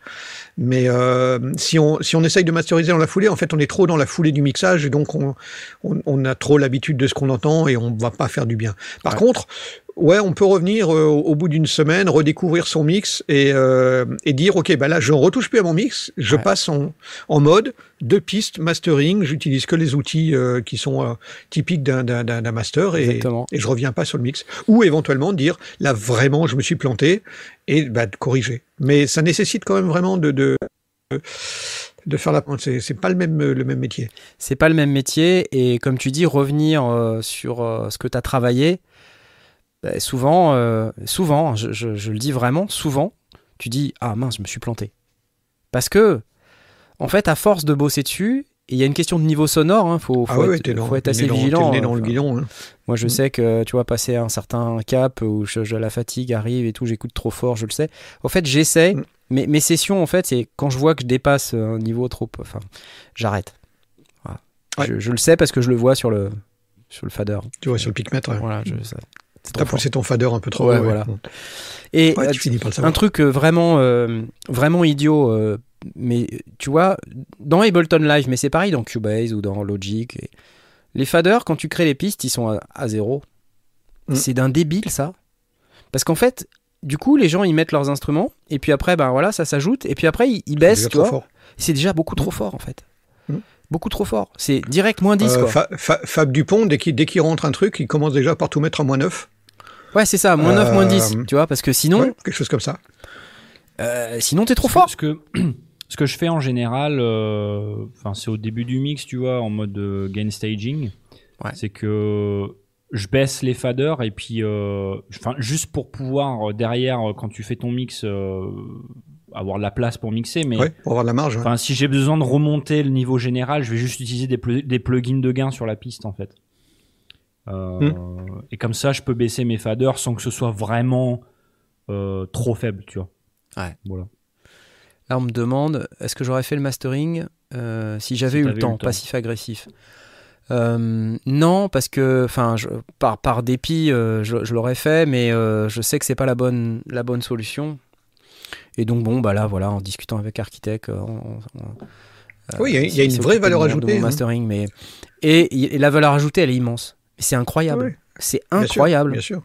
Mais euh, si, on, si on essaye de masteriser dans la foulée, en fait, on est trop dans la foulée du mixage et donc on, on, on a trop l'habitude de ce qu'on entend et on va pas faire du bien. Par ouais. contre, Ouais, on peut revenir euh, au bout d'une semaine, redécouvrir son mix et, euh, et dire ok, bah là je ne retouche plus à mon mix, je ouais. passe en, en mode deux pistes mastering, j'utilise que les outils euh, qui sont typiques d'un master et, et, je reviens pas sur le mix. Ou éventuellement dire là vraiment je me suis planté et bah, de corriger. Mais ça nécessite quand même vraiment de, de de faire la c'est pas le même le même métier. C'est pas le même métier et comme tu dis revenir euh, sur euh, ce que tu as travaillé bah, souvent, euh, souvent, je, je, je, le dis vraiment, souvent, tu dis ah mince, je me suis planté. Parce que en fait, à force de bosser dessus, il y a une question de niveau sonore, hein, faut, Ah faut, ouais, ouais, être, faut assez vigilant. nez dans le guidon. hein. Moi, je Mm. sais que tu vois passer un certain cap où je, je- la fatigue arrive et tout, j'écoute trop fort, je le sais. En fait, j'essaie, Mm. mais mes sessions, en fait, c'est quand je vois que je dépasse un niveau trop, enfin, j'arrête. Voilà. Ouais. Je, je le sais parce que je le vois sur le sur le fader. Tu vois, sur le picmètre. Voilà, je, ça- T'as poussé ton fader un peu trop. Ouais, voilà. Bon. Et Ouais, tu finis par le un truc euh, vraiment, euh, vraiment idiot, euh, mais tu vois, dans Ableton Live, mais c'est pareil dans Cubase ou dans Logic. et- les faders, quand tu crées les pistes, ils sont à, à zéro. Mm. C'est d'un débile ça. Parce qu'en fait, du coup, les gens ils mettent leurs instruments et puis après, ben voilà, ça s'ajoute et puis après ils, ils baissent, tu vois. C'est déjà beaucoup trop fort en fait. Beaucoup trop fort. C'est direct moins 10 Euh, quoi. Fa- Fa- Fab Dupont, dès qu'il rentre un truc, il commence déjà par tout mettre à moins 9. Ouais, c'est ça, moins 9, moins 10, Euh, tu vois, parce que sinon, Ouais, quelque chose comme ça. euh, sinon t'es trop fort. Ce que, <clears throat> ce que je fais en général, euh, enfin c'est au début du mix, tu vois, en mode euh, gain staging. Ouais. C'est que je baisse les faders et puis, euh, enfin juste pour pouvoir derrière, quand tu fais ton mix, euh, avoir de la place pour mixer. Mais Ouais, pour avoir de la marge. ouais. si j'ai besoin de remonter le niveau général, je vais juste utiliser des, plu- des plugins de gain sur la piste en fait. Euh, Et comme ça, je peux baisser mes faders sans que ce soit vraiment euh, trop faible, tu vois. Ouais. Voilà. Là, on me demande est-ce que j'aurais fait le mastering euh, si j'avais Si eu le eu temps, le temps. passif-agressif Euh, Non, parce que, enfin, je- par, par dépit, euh, je, je l'aurais fait, mais euh, je sais que c'est pas la bonne, la bonne solution. Et donc, bon, bah là, voilà, en discutant avec Architect, euh, on- on- Oui, il y a- une vraie valeur ajoutée, hein. mastering, mais et, et la valeur ajoutée, elle est immense. C'est incroyable. C'est bien sûr, incroyable. Bien sûr.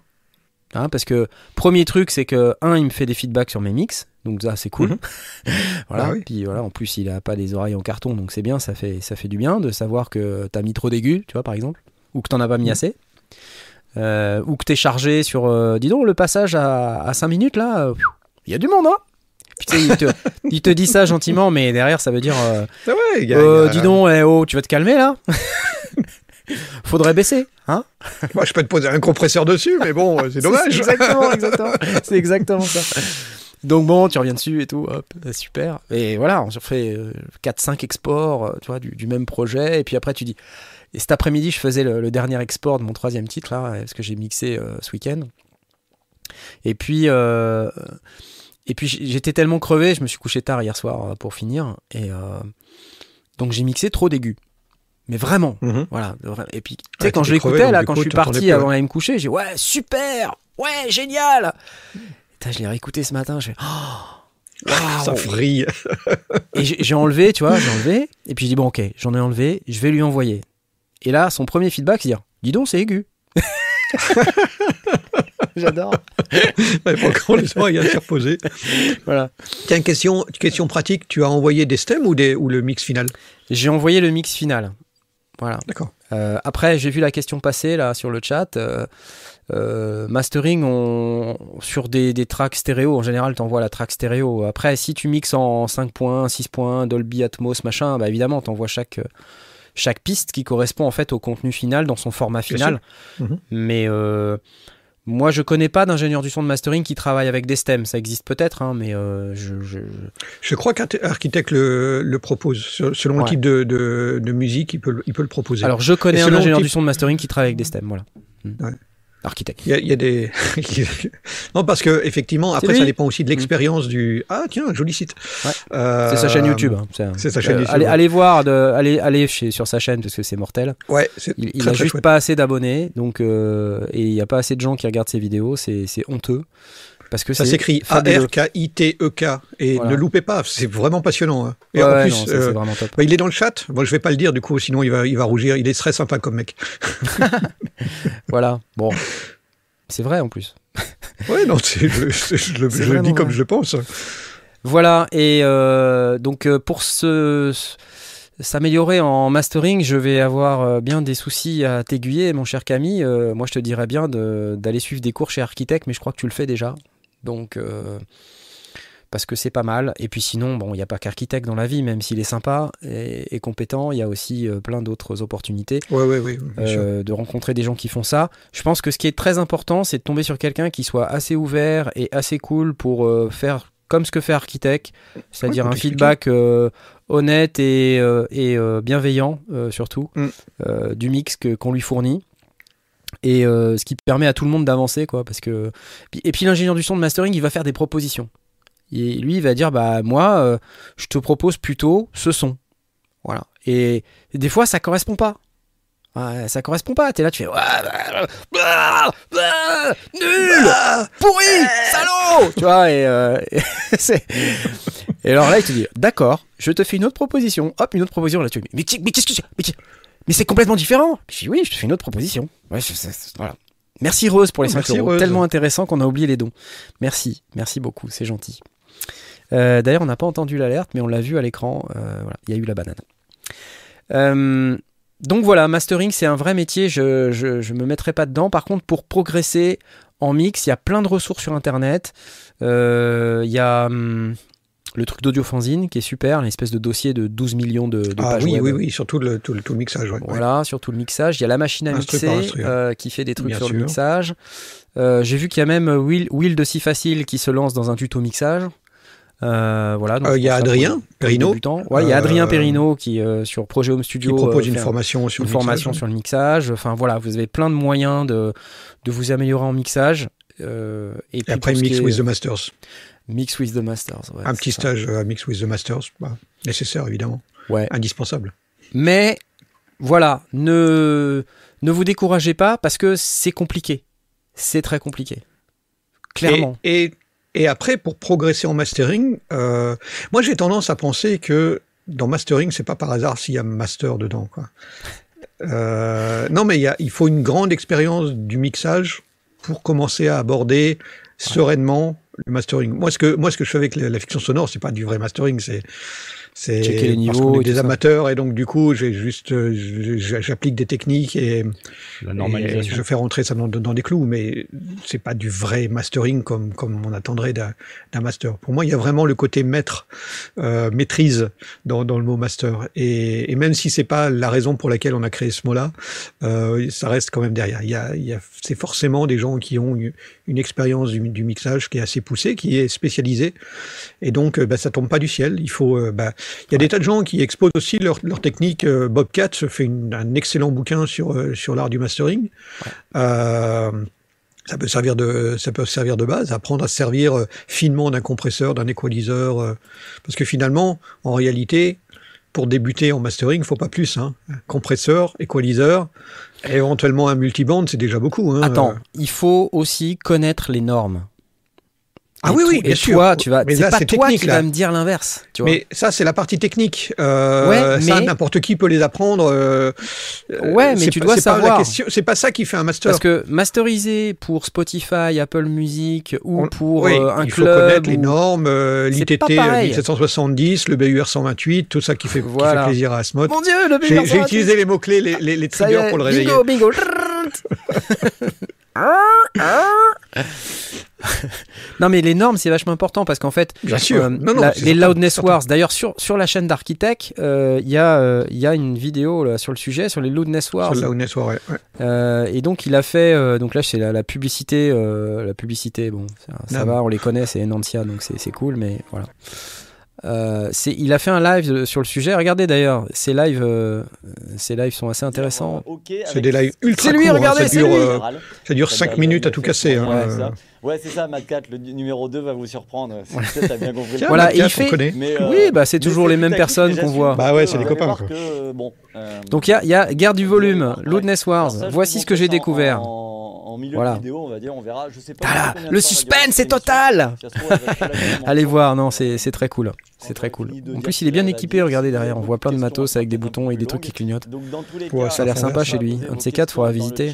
Hein, parce que premier truc, c'est que un, il me fait des feedbacks sur mes mix, donc ça c'est cool. Mhm. <laughs> voilà. Ah oui. Puis voilà, en plus il a pas des oreilles en carton, donc c'est bien, ça fait ça fait du bien de savoir que t'as mis trop d'aigus, tu vois par exemple, ou que t'en as pas mis Mhm. assez, Euh, ou que t'es chargé sur, euh, dis donc le passage à, à 5 minutes là, euh, il y a du monde hein. Il, te, <laughs> il te dit ça gentiment, mais derrière ça veut dire, euh, Ah ouais, euh, a- dis donc, eh, oh, tu vas te calmer là. <laughs> Faudrait baisser, hein Moi, je peux te poser un compresseur dessus, mais bon, euh, c'est <laughs> dommage. exactement, exactement. C'est exactement ça. Donc bon, tu reviens dessus et tout, hop, euh, super. Et voilà, on se fait 4-5 exports, euh, tu vois, du, du même projet. Et puis après, tu dis... Et cet après-midi, je faisais le, le dernier export de mon troisième titre, là, parce que j'ai mixé euh, ce week-end. Et puis... euh, et puis j'étais tellement crevé, je me suis couché tard hier soir euh, pour finir. Et euh, donc j'ai mixé trop d'aigus. Mais vraiment, Mhm. voilà. Et puis, tu Ouais, sais, quand je l'écoutais, là, quand coup, je suis parti avant d'aller me coucher, j'ai dit, ouais, super, ouais, génial. Putain, je l'ai réécouté ce matin, je fais, oh, Ça vrille. Et j'ai j'ai enlevé, tu vois, j'ai enlevé. Et puis, je dis, bon, ok, j'en ai enlevé, je vais lui envoyer. Et là, son premier feedback, c'est dire, dis donc, c'est aigu. <laughs> <laughs> J'adore. Ouais, pour quand les oreilles à se reposer. Voilà. Tiens, question, question pratique, tu as envoyé des stems ou, des, ou le mix final? J'ai envoyé le mix final. Voilà. D'accord. Euh, après, j'ai vu la question passer là sur le chat. Euh, euh, mastering, on, sur des, des tracks stéréo, en général, tu envoies la track stéréo. Après, si tu mixes en 5 points, 6 points, Dolby Atmos, machin, bah évidemment, tu envoies chaque, chaque piste qui correspond en fait au contenu final dans son format final. Mhm. Mais euh, moi, je connais pas d'ingénieur du son de mastering qui travaille avec des stems. Ça existe peut-être, hein, mais euh, je, je- Je crois qu'Architect le, le propose. Se- Selon Ouais. le type de, de, de musique, il peut, le- il peut le proposer. Alors, je connais un ingénieur type- du son de mastering qui travaille avec des stems, voilà. Hmm. Ouais. Architecte. Il y, a, il y a des. <laughs> non, parce que effectivement, après, ça dépend aussi de l'expérience du. Ah, tiens, joli site. Ouais. Euh, C'est sa chaîne YouTube. hein. C'est sa chaîne YouTube, Allez, ouais. allez voir, de, allez, allez chez, sur sa chaîne parce que c'est mortel. Ouais, c'est Il, il très, a très juste chouette. pas assez d'abonnés, donc euh, et il y a pas assez de gens qui regardent ses vidéos. C'est c'est honteux parce que Ça s'écrit. A-R-K-I-T-E-K. E Et Voilà. ne loupez pas, c'est vraiment passionnant. hein. Et Ouais, en plus, non, c'est euh, vraiment top. bah, il est dans le chat. Bon, je vais pas le dire, du coup, sinon il va, il va rougir. Il est très sympa comme mec. <laughs> <laughs> Voilà. Bon, c'est vrai en plus. Ouais, non, je, je- je le, je dis comme vrai. je le pense. Voilà. Et euh, donc euh, pour s'améliorer en mastering, je vais avoir bien des soucis à t'aiguiller, mon cher Camille. Euh, moi, je te dirais bien de- d'aller suivre des cours chez Architect, mais je crois que tu le fais déjà. Donc, euh, parce que c'est pas mal. Et puis sinon, bon, il n'y a pas qu'Architect dans la vie, même s'il est sympa et, et compétent, il y a aussi euh, plein d'autres opportunités Ouais, ouais, ouais. bien sûr. euh, de rencontrer des gens qui font ça. Je pense que ce qui est très important, c'est de tomber sur quelqu'un qui soit assez ouvert et assez cool pour faire comme ce que fait Architect, c'est-à-dire un feedback honnête et, et, bienveillant surtout Mm. du mix que- qu'on lui fournit. Et euh, ce qui permet à tout le monde d'avancer, quoi. Parce que... Et puis l'ingénieur du son de mastering, il va faire des propositions. Et lui, il va dire, bah moi, euh, je te propose plutôt ce son. Voilà. Et, des fois, ça correspond pas. Ça correspond pas. T'es là, tu fais, bah, bah, bah, nul, pourri, salaud, tu vois. Et, euh, <laughs> et alors là, il te dit, d'accord, je te fais une autre proposition. Hop, une autre proposition. Là, tu dis, mais, mais qu'est-ce que c'est mais, c'est complètement différent. Je dis, oui, je te fais une autre proposition. Ouais, voilà. Merci Rose pour les Oh, 5 merci, euros. Rose. Tellement intéressant qu'on a oublié les dons. Merci, merci beaucoup, c'est gentil. Euh, D'ailleurs, on n'a pas entendu l'alerte, mais on l'a vu à l'écran. Euh, voilà, il y a eu la banane. Euh, donc voilà, mastering, c'est un vrai métier. Je, je, je me mettrai pas dedans. Par contre, pour progresser en mix, il y a plein de ressources sur Internet. Il y a hum, le truc d'audiofanzine qui est super, l'espèce de dossier de 12 millions de, de Ah pages oui, web. oui, oui, surtout le, tout, le, tout le mixage. ouais, ouais. Voilà, surtout le mixage. Il y a la machine à mixer euh, qui fait des trucs Bien sur le mixage. Euh, J'ai vu qu'il y a même Will, Will de Si Facile qui se lance dans un tuto mixage. Euh, voilà. Euh, Il y a Adrien Perrino. Ouais, il y a Adrien Perrino qui euh, sur Projet Home qui Studio propose une formation sur une le formation mixage. sur le mixage. Enfin voilà, vous avez plein de moyens de, de vous améliorer en mixage. Et, Et puis après, Mix est- with the Masters. Mix with the Masters. ouais, un petit ça. stage à Mix with the Masters. bah, nécessaire, évidemment. Ouais. Indispensable. Mais voilà, ne, ne vous découragez pas parce que c'est compliqué. C'est très compliqué. Clairement. Et, et, et après, pour progresser en mastering, euh, moi j'ai tendance à penser que dans mastering, c'est pas par hasard s'il y a master dedans. Quoi. Euh, non, mais il, y a, il faut une grande expérience du mixage pour commencer à aborder sereinement le mastering. Moi, ce que moi, ce que je fais avec la, la fiction sonore, c'est pas du vrai mastering, c'est c'est et des ça. amateurs et donc du coup, j'ai juste euh, j'applique des techniques et La et normalisation. je fais rentrer ça dans, dans des clous, mais c'est pas du vrai mastering comme, comme on attendrait d'un d'un master. Pour moi, il y a vraiment le côté maître, euh, maîtrise dans, dans le mot master. Et, et même si c'est pas la raison pour laquelle on a créé ce mot-là, euh, ça reste quand même derrière. Il y a, il y a, c'est forcément des gens qui ont une, expérience du, du mixage qui est assez poussée, qui est spécialisée. Et donc, euh, bah, ça tombe pas du ciel. Il faut, euh, bah, il y a des tas de gens qui exposent aussi leur, leur technique. Euh, Bob Katz fait une- un excellent bouquin sur, sur l'art du mastering. Euh, ça peut servir de, ça peut servir de base, apprendre à se servir finement d'un compresseur, d'un équaliseur, parce que finalement, en réalité, pour débuter en mastering, il faut pas plus. Hein. Compresseur, équaliseur, éventuellement un multiband, c'est déjà beaucoup. Hein. Attends, il faut aussi connaître les normes. Ah Et oui, oui, et bien sûr. toi, tu vas. Mais C'est pas c'est toi technique, qui vas me dire l'inverse. Tu vois. Mais ça, c'est la partie technique. Euh, Ouais, ça, mais- n'importe qui peut les apprendre. euh, Ouais, mais tu pas- dois savoir. C'est pas ça qui fait un master. Parce que masteriser pour Spotify, Apple Music ou On- pour oui, euh, un il faut club. connaître les normes, euh, l'ITT pas pareil. 1770, le BUR 128, tout ça qui fait, qui Voilà. fait plaisir à Asmod. Mon Dieu, le J'ai meilleur j'ai utilisé les mots-clés, les, les, les y triggers pour le réveiller. bingo, bingo. <laughs> <laughs> non mais les normes c'est vachement important parce qu'en fait Bien sûr. euh, Non, non, la- c'est les certain, loudness certain. wars d'ailleurs sur, sur la chaîne d'Architect euh, il y, a, euh, y a une vidéo là, sur le sujet sur les loudness wars Sur Loudness War, ouais, ouais. Euh, et donc il a fait euh, donc là c'est la, la publicité euh, la publicité bon ça, va on les connaît c'est Enancia donc c'est c'est cool mais voilà Euh, c'est il a fait un live euh, sur le sujet regardez d'ailleurs ces lives euh, ces lives sont assez intéressants C'est des lives ultra C'est lui, courts, hein, regardez, ça c'est dure, lui. euh, ça dure 5 minutes à tout casser. hein, Ouais, euh. c'est ça. Ouais, c'est ça, Mad 4, le numéro 2 va vous surprendre. <laughs> C'est ça, bien compris. Tiens, Voilà, et il fait- connaît. Mais, euh, Oui, bah, c'est mais toujours les mêmes personnes qu'on voit. Bah ouais, c'est les vous copains, quoi. voir que, bon, euh, donc il y a, y a guerre du volume. Loudness Wars ça, voici ce que j'ai ça découvert En, en milieu Voilà. de vidéo, on va dire, on verra. Je sais pas. Ah là, le suspense est total allez voir non c'est très cool c'est très cool en plus il est bien équipé regardez derrière on voit plein de matos avec des boutons et des trucs qui clignotent ça a l'air sympa chez lui. Un de ces quatre, faudra visiter.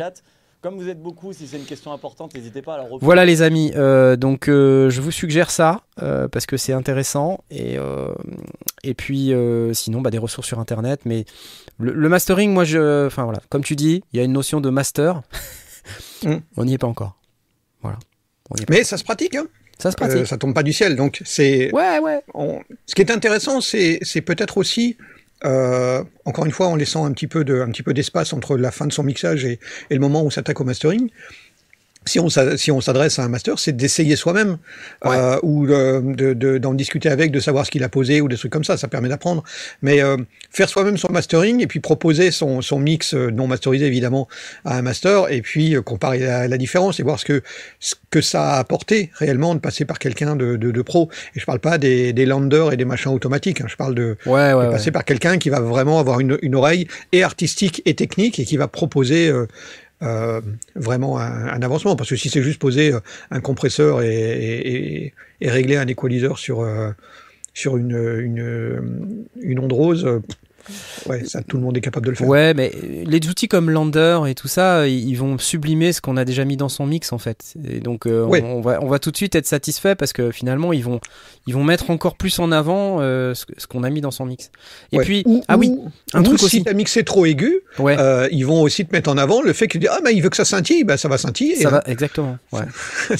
Comme vous êtes beaucoup, si c'est une question importante, n'hésitez pas à la. Voilà les amis, euh, donc euh, je vous suggère ça euh, parce que c'est intéressant et, et puis sinon bah, des ressources sur internet. Mais le, le mastering, moi je, enfin voilà, comme tu dis, il y a une notion de master. Mm. On n'y est pas encore. Voilà, on y est pas. Mais ça se pratique, hein. ça se Euh, ça tombe pas du ciel. Donc c'est Ouais ouais. on- ce qui est intéressant, c'est c'est peut-être aussi, euh, encore une fois, en laissant un petit peu de, un petit peu d'espace entre la fin de son mixage et, et le moment où on s'attaque au mastering, si on s'adresse à un master, c'est d'essayer soi-même euh, ou euh, de- de- d'en discuter avec, de savoir ce qu'il a posé ou des trucs comme ça. Ça permet d'apprendre. Mais euh, faire soi-même son mastering et puis proposer son, son mix euh, non masterisé évidemment à un master et puis euh, comparer la, la différence et voir ce que ce que ça a apporté réellement de passer par quelqu'un de, de, de pro. Et je parle pas des, des landers et des machins automatiques. hein. Je parle de Ouais, ouais, de passer par quelqu'un qui va vraiment avoir une, une oreille et artistique et technique et qui va proposer euh, vraiment un, avancement. Parce que si c'est juste poser euh, un compresseur et, régler un équaliseur sur, euh, sur une, une, une onde rose, ouais, ça, tout le monde est capable de le faire. Ouais, mais les outils comme Lander et tout ça, ils vont sublimer ce qu'on a déjà mis dans son mix en fait. Et donc euh, Ouais. on, on va, on va tout de suite être satisfait parce que finalement ils vont, ils vont mettre encore plus en avant euh, ce, qu'on a mis dans son mix. Et Ouais. puis, Ou- ah oui, ou- un ou truc si aussi. tu as mixé trop aigu, Ouais, euh, ils vont aussi te mettre en avant le fait que Ah, mais il veut que ça scintille, ben, ça va scintiller. ça va, exactement. Ouais. <laughs>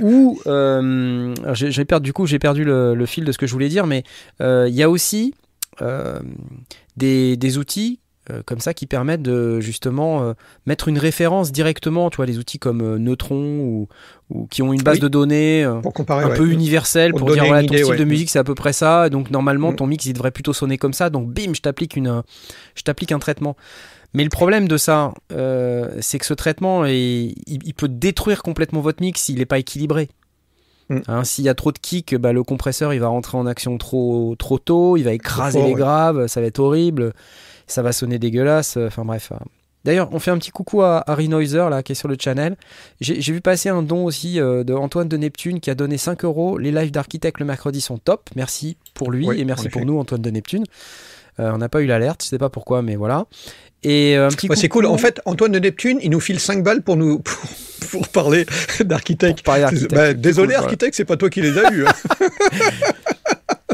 Ou euh, j'ai perdu du coup j'ai perdu le, le fil de ce que je voulais dire, mais euh, il y a aussi des, des outils euh, comme ça qui permettent de justement euh, mettre une référence directement, tu vois, les outils comme euh, Neutron ou, ou qui ont une base Oui. de données euh, Pour comparer, un ouais. peu universelle Pour dire voilà ton idée, style ouais. de musique c'est à peu près ça, donc normalement Mm. ton mix il devrait plutôt sonner comme ça, donc bim je t'applique une, je t'applique un traitement. Mais le problème de ça, euh, c'est que ce traitement, est- il, il peut détruire complètement votre mix s'il n'est pas équilibré. Mm. Hein, S'il y a trop de kick, bah, le compresseur il va rentrer en action trop, trop tôt, il va écraser fort, les ouais. graves, ça va être horrible, ça va sonner dégueulasse. euh, Enfin bref. euh. D'ailleurs, on fait un petit coucou à Harry Noiser là, qui est sur le channel. J'ai vu passer un don aussi euh, de Antoine de Neptune qui a donné 5 euros. Les lives d'architecte le mercredi sont top. Merci pour lui Oui, et merci pour nous, Antoine de Neptune. Euh, on n'a pas eu l'alerte, je sais pas pourquoi, mais voilà. Et euh, un petit c'est cool. En fait, Antoine de Neptune, il nous file 5 balles pour nous <laughs> pour, pour parler d'architecte. Bah, désolé, cool, architecte, c'est pas toi qui les as eus. hein. <laughs>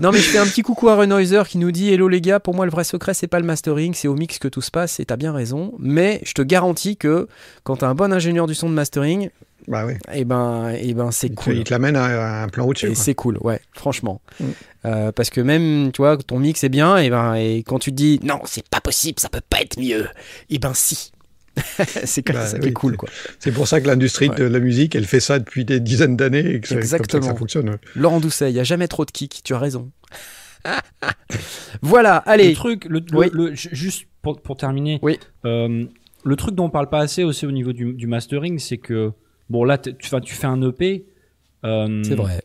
Non mais je fais un petit coucou à Renoiser qui nous dit Hello les gars, pour moi le vrai secret c'est pas le mastering, c'est au mix que tout se passe et t'as bien raison. Mais je te garantis que quand t'as un bon ingénieur du son de mastering, bah oui. et ben, et ben c'est cool. Il te l'amène à, un plan au-dessus. Et c'est cool, ouais, franchement. Mm. Euh, parce que même, tu vois, ton mix est bien, et ben, et quand tu te dis non, c'est pas possible, ça peut pas être mieux, et ben si. <laughs> c'est Bah, ça qui est oui, cool, c'est- quoi. C'est pour ça que l'industrie Ouais. de la musique, elle fait ça depuis des dizaines d'années et que c'est comme ça que Exactement. ça fonctionne. Laurent Doucet, il y a jamais trop de kick, tu as raison. <laughs> voilà, Le allez. truc, le, le- Oui. le- ju- juste pour, pour terminer, Oui. euh, le truc dont on parle pas assez aussi au niveau du, du mastering, c'est que bon là tu, fais- tu fais un EP. euh, C'est vrai.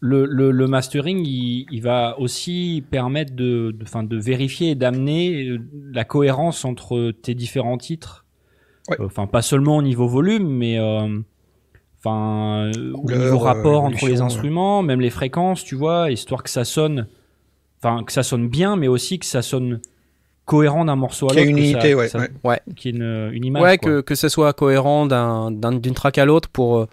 Le, le, le mastering, il, il va aussi permettre de, de, enfin, de vérifier et d'amener euh, la cohérence entre tes différents titres. Ouais. Euh, Enfin, pas seulement au niveau volume, mais enfin euh, au niveau rapport euh, entre les instruments, même les fréquences, tu vois, histoire que ça sonne, enfin que ça sonne bien, mais aussi que ça sonne cohérent d'un morceau à Qu'il y l'autre. ait une que unité, ça- ouais, ça- ouais. Une, une image. Ouais, quoi. que, que ce soit cohérent d'un- d'un- d'une track à l'autre pour, euh,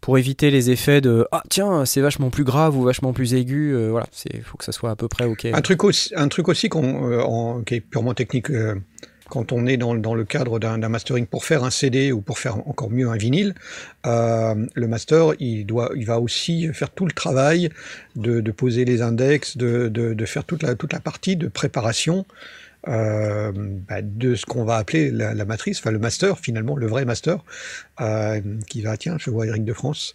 pour éviter les effets de Ah, tiens, c'est vachement plus grave ou vachement plus aigu. euh, voilà, il faut que ça soit à peu près OK. Un truc aussi, un truc aussi qu'on, euh, en- qui est purement technique, euh, quand on est dans, dans le cadre d'un d'un mastering pour faire un CD ou pour faire encore mieux un vinyle, euh, le master, il, doit, il va aussi faire tout le travail de, de poser les index, de, de, de faire toute la, toute la partie de préparation euh, bah, de ce qu'on va appeler la, la matrice, enfin le master finalement, le vrai master, euh, qui va, tiens, je vois Eric de France.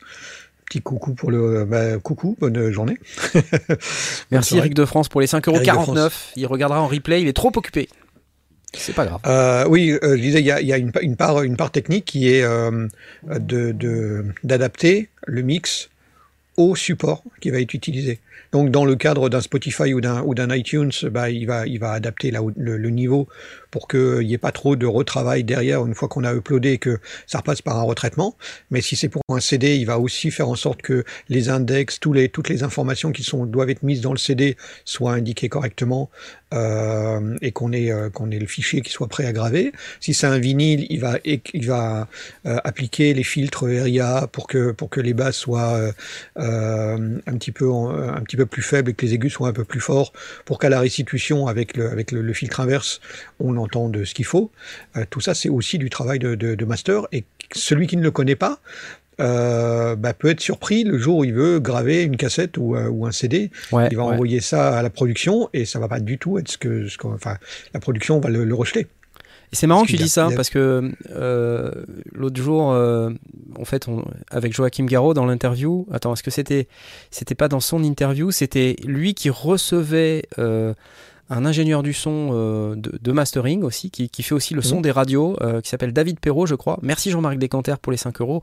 Petit coucou pour le. bah, coucou, bonne journée. <laughs> Merci. Eric de France pour les Eric de 5,49€. Il regardera en replay, il est trop occupé. C'est pas grave. Euh, oui, euh, je disais, il y a, il y a une, une part, une part technique qui est euh, de de- d'adapter le mix au support qui va être utilisé. Donc, dans le cadre d'un Spotify ou d'un iTunes, bah, il va il va adapter le niveau pour qu'il n'y ait pas trop de retravail derrière une fois qu'on a uploadé et que ça repasse par un retraitement. Mais si c'est pour un CD, il va aussi faire en sorte que les index, les, toutes les informations qui sont, doivent être mises dans le CD soient indiquées correctement euh, et qu'on ait, euh, ait le fichier qui soit prêt à graver. Si c'est un vinyle, il va, il va euh, appliquer les filtres RIA pour que, pour que les basses soient un, petit peu un petit peu plus faibles et que les aigus soient un peu plus forts pour qu'à la restitution avec le, avec le filtre inverse, on entende ce qu'il faut. Euh, tout ça, c'est aussi du travail de, de, de master et celui qui ne le connaît pas, euh, bah, peut être surpris le jour où il veut graver une cassette ou, euh, ou un CD. Ouais, Il va ouais. envoyer ça à la production et ça va pas du tout être ce que, ce enfin, la production va le, le rejeter. Et c'est marrant que tu dis ça parce que euh, l'autre jour, euh, en fait, on- avec Joachim Garraud dans l'interview. Attends, est-ce que c'était c'était pas dans son interview C'était lui qui recevait euh, un ingénieur du son euh, de, de mastering aussi, qui, qui fait aussi le son Mhm. des radios, euh, qui s'appelle David Perrault, je crois. Merci Jean-Marc Descanter pour les 5 euros.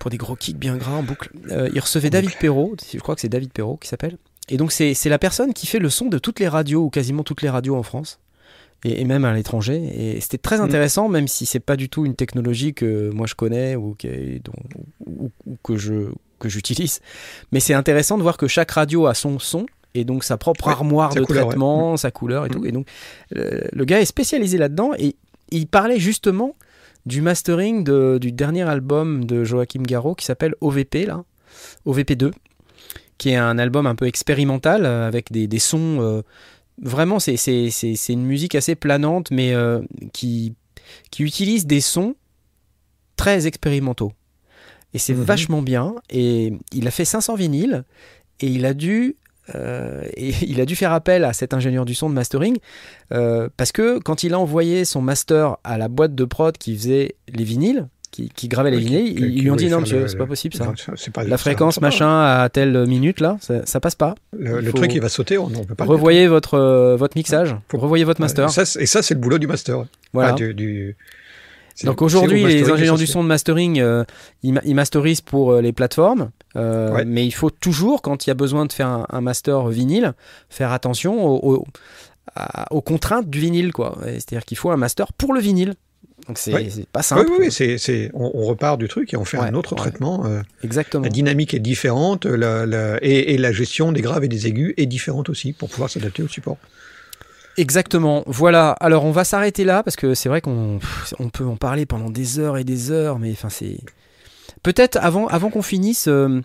Pour des gros kicks bien gras en boucle. Euh, il recevait David Perrault, je crois que c'est David Perrault qui s'appelle. Et donc c'est la personne qui fait le son de toutes les radios, ou quasiment toutes les radios en France et, et même à l'étranger. Et c'était très intéressant, même si c'est pas du tout une technologie que moi je connais ou, qui est- dont- ou- ou que je que j'utilise. Mais c'est intéressant de voir que chaque radio a son son et donc sa propre Ouais, armoire sa de couleur, ouais. traitement, sa couleur et tout. Et donc euh, le gars est spécialisé là-dedans et il parlait justement du mastering de- du dernier album de Joachim Garraud qui s'appelle OVP là, OVP2 qui est un album un peu expérimental euh, avec des, des sons. euh, vraiment, c'est- une musique assez planante, mais euh, qui, qui utilise des sons très expérimentaux. Et c'est Mhm. vachement bien. Et il a fait 500 vinyles et il a dû. Euh, et <laughs> il a dû faire appel à cet ingénieur du son de mastering euh, parce que quand il a envoyé son master à la boîte de prod qui faisait les vinyles, qui, qui gravait les Oui, qui- vinyles, ils, qui lui ont dit non monsieur, c'est pas possible ça. Non, pas- La fréquence machin à telle minute là, ça, ça passe pas. Le, Il le faut- truc, il va sauter, on ne peut pas. le Revoyez votre, euh, votre mixage, Faut- revoyez votre master. Ça, et ça, c'est le boulot du master. voilà. Enfin, du- du- c'est- Donc aujourd'hui, au les mastering ingénieurs du son de mastering, euh, ils, ma- ils masterisent pour euh, les plateformes, euh, Ouais. mais il faut toujours, quand il y a besoin de faire un, un master vinyle, faire attention au- au- à- aux contraintes du vinyle, quoi. C'est-à-dire qu'il faut un master pour le vinyle. Donc c'est Ouais. pas simple. Oui, oui, oui, c'est- on, on repart du truc et on fait Ouais, un autre ouais. traitement. euh, Exactement. la dynamique est différente la, la- et, et la gestion des graves et des aigus est différente aussi pour pouvoir s'adapter au support. Exactement. Voilà. Alors on va s'arrêter là parce que c'est vrai qu'on on peut en parler pendant des heures et des heures, mais enfin c'est peut-être avant avant qu'on finisse. euh,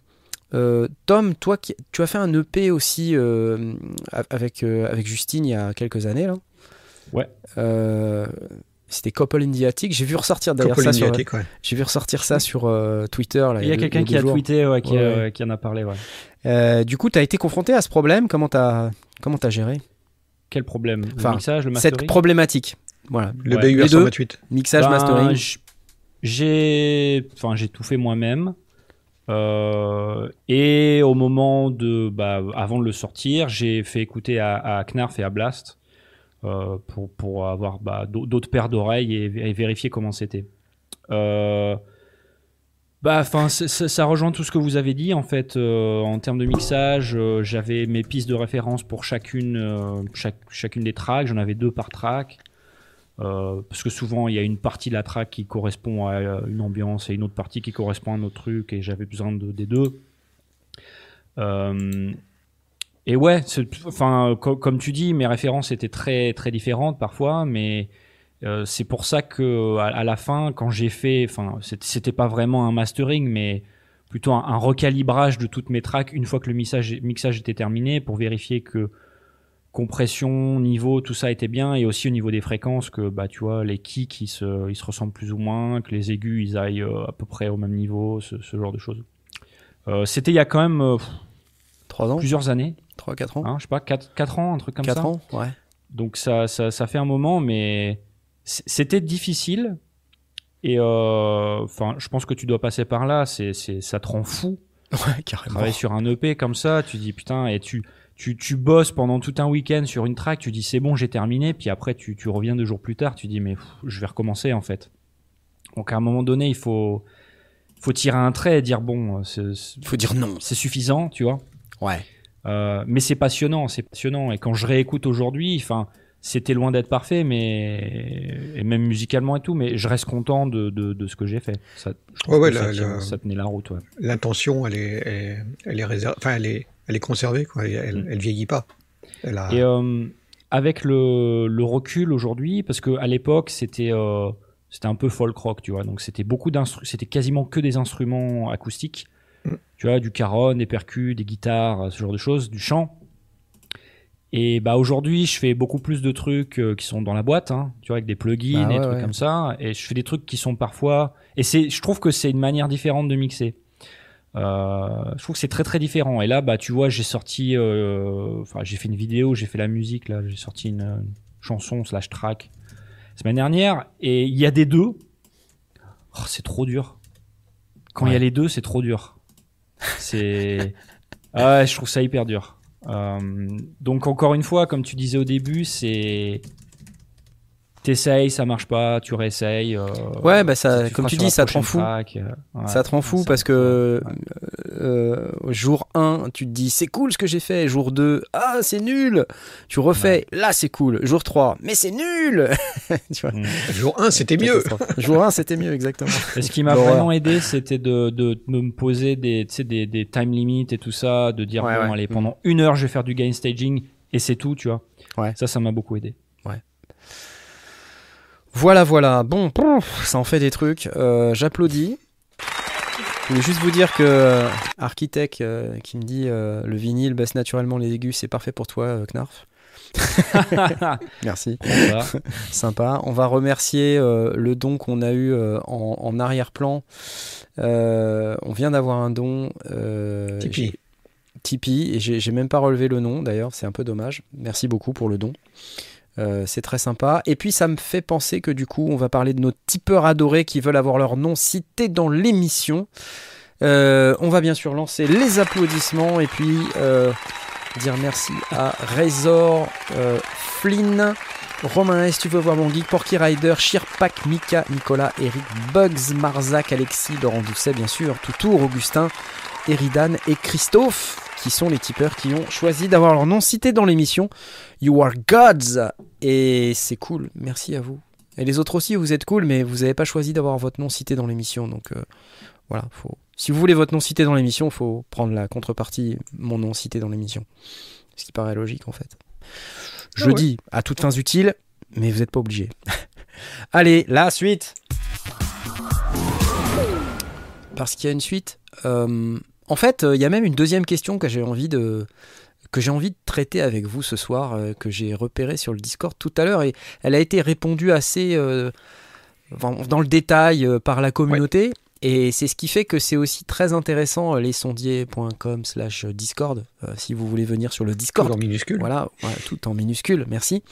euh, Tom, toi, qui- tu as fait un EP aussi euh, avec euh, avec Justine il y a quelques années là. Ouais. Euh, C'était Couple Indiatic. J'ai vu ressortir d'ailleurs ça sur, Indiatic, ouais. j'ai vu ressortir ça sur euh, Twitter. Là, Il y a quelqu'un qui a jours. tweeté, ouais, qui, Ouais, en a parlé. Ouais. Euh, du coup, tu as été confronté à ce problème? Comment t'as comment t'as géré? Quel problème Enfin, Le mixage, le cette mastering problématique Voilà. Le Ouais. BUR Les deux. 128. Mixage, Ben, mastering. J'ai, enfin, j'ai tout fait moi-même. Euh, et au moment de, bah, avant de le sortir, j'ai fait écouter à, à Knarf et à Blast euh, pour, pour avoir bah, d'au- d'autres paires d'oreilles et, et vérifier comment c'était. Euh, bah, enfin, ça rejoint tout ce que vous avez dit en fait euh, en termes de mixage. euh, J'avais mes pistes de référence pour chacune, euh, chacune des tracks. J'en avais deux par track. Parce que souvent il y a une partie de la track qui correspond à une ambiance et une autre partie qui correspond à un autre truc et j'avais besoin de, des deux. Et ouais, enfin co- comme tu dis, mes références étaient très très différentes parfois, mais euh, c'est pour ça que à, à la fin, quand j'ai fait, enfin c'était- pas vraiment un mastering, mais plutôt un, un recalibrage de toutes mes tracks une fois que le mixage, mixage était terminé pour vérifier que compression, niveau, tout ça était bien, et aussi au niveau des fréquences, que bah tu vois, les kicks ils se, ils se ressemblent plus ou moins, que les aigus ils aillent euh, à peu près au même niveau, ce, ce genre de choses. Euh, C'était il y a quand même euh, 3 ans plusieurs années, 3, 4 ans hein, je sais pas, 4, ans, un truc comme 4 ça. ans Ouais. Donc ça, ça, ça fait un moment, mais c'était difficile. Et euh, enfin, je pense que tu dois passer par là. C'est, ça te rend fou. <laughs> Ouais, carrément. Travailler sur un EP comme ça, tu dis putain, et tu, tu, tu bosses pendant tout un week-end sur une track, tu dis c'est bon, j'ai terminé, puis après tu, tu reviens deux jours plus tard, tu dis mais pff, je vais recommencer en fait. Donc à un moment donné, il faut, faut tirer un trait et dire bon, Il faut dire non. c'est suffisant, tu vois. Ouais. Euh, mais c'est passionnant, c'est passionnant. Et quand je réécoute aujourd'hui, enfin, c'était loin d'être parfait, mais et même musicalement et tout, mais je reste content de, de, de ce que j'ai fait. Ça, je Ouais, ouais, ça, la- tient- la- ça tenait la route. Ouais. L'intention, elle est, elle, elle est réservée, enfin, elle est, elle est conservée, quoi. Elle, Mm. elle vieillit pas. A, Et euh, avec le, le recul aujourd'hui, parce que à l'époque c'était euh, c'était un peu folk rock, tu vois, donc c'était beaucoup d'instru, c'était quasiment que des instruments acoustiques, Mm. tu vois, du caron, des percus, des guitares, ce genre de choses, du chant. Et bah aujourd'hui, je fais beaucoup plus de trucs euh, qui sont dans la boîte, hein, tu vois, avec des plugins Bah et ouais, trucs ouais. comme ça. Et je fais des trucs qui sont parfois. Et c'est, je trouve que c'est une manière différente de mixer. Euh, je trouve que c'est très très différent. Et là, bah tu vois, j'ai sorti, euh, enfin j'ai fait une vidéo, j'ai fait la musique là, j'ai sorti une, une chanson slash track. semaine dernière, et il y a des deux. Oh, c'est trop dur. Quand il y a les deux, c'est trop dur. C'est, ah <laughs> ouais, je trouve ça hyper dur. Euh, donc encore une fois, comme tu disais au début, c'est t'essayes, ça marche pas, tu réessayes. euh, Ouais, bah ça, comme tu dis, la ça te rend fou. track, euh, ouais. Ça te rend fou parce me- que. Euh, jour 1, tu te dis c'est cool ce que j'ai fait. Jour 2, ah c'est nul. Tu refais, là c'est cool. Jour 3, mais c'est nul. <laughs> tu vois, Mm. Jour 1, c'était mieux. Jour 1, c'était mieux, exactement. <laughs> Et ce qui m'a vraiment aidé, c'était de, de, de me poser des, des, des time limits et tout ça, de dire Ouais, bon, ouais. allez, pendant une heure, je vais faire du gain staging et c'est tout, tu vois. Ouais. Ça, ça m'a beaucoup aidé. Voilà, voilà. Bon, ça en fait des trucs. Euh, J'applaudis. Je voulais juste vous dire que euh, Architect euh, qui me dit euh, le vinyle baisse naturellement les aigus, c'est parfait pour toi, euh, Knarf. <laughs> Merci. Voilà. Sympa. On va remercier le don qu'on a eu en, en arrière-plan. On vient d'avoir un don. Tipeee. Tipeee. Et j'ai même pas relevé le nom d'ailleurs, c'est un peu dommage. Merci beaucoup pour le don. Euh, c'est très sympa. Et puis ça me fait penser que du coup, on va parler de nos tipeurs adorés qui veulent avoir leur nom cité dans l'émission. Euh, on va bien sûr lancer les applaudissements et puis euh, dire merci à Razor, Flynn, Romain S, tu veux voir mon geek, Porky Rider, Shirpak, Mika, Nicolas, Eric, Bugs, Marzac, Alexis, Laurent Doucet, bien sûr, Toutour, Augustin, Eridan et Christophe, qui sont les tipeurs qui ont choisi d'avoir leur nom cité dans l'émission. You are gods! Et c'est cool, merci à vous. Et les autres aussi, vous êtes cool, mais vous n'avez pas choisi d'avoir votre nom cité dans l'émission, donc euh, voilà. Faut... Si vous voulez votre nom cité dans l'émission, il faut prendre la contrepartie, mon nom cité dans l'émission. Ce qui paraît logique en fait. Je ouais. dis à toutes fins utiles, mais vous n'êtes pas obligé. <laughs> Allez, la suite. Parce qu'il y a une suite. Euh, en fait, euh, il y a même une deuxième question que j'ai envie de que j'ai envie de traiter avec vous ce soir, euh, que j'ai repérée sur le Discord tout à l'heure, et elle a été répondue assez euh, dans le détail par la communauté. Et c'est ce qui fait que c'est aussi très intéressant, lesondiers.com slash Discord, euh, si vous voulez venir sur le Discord. Toujours minuscule. Voilà, tout en minuscule, merci.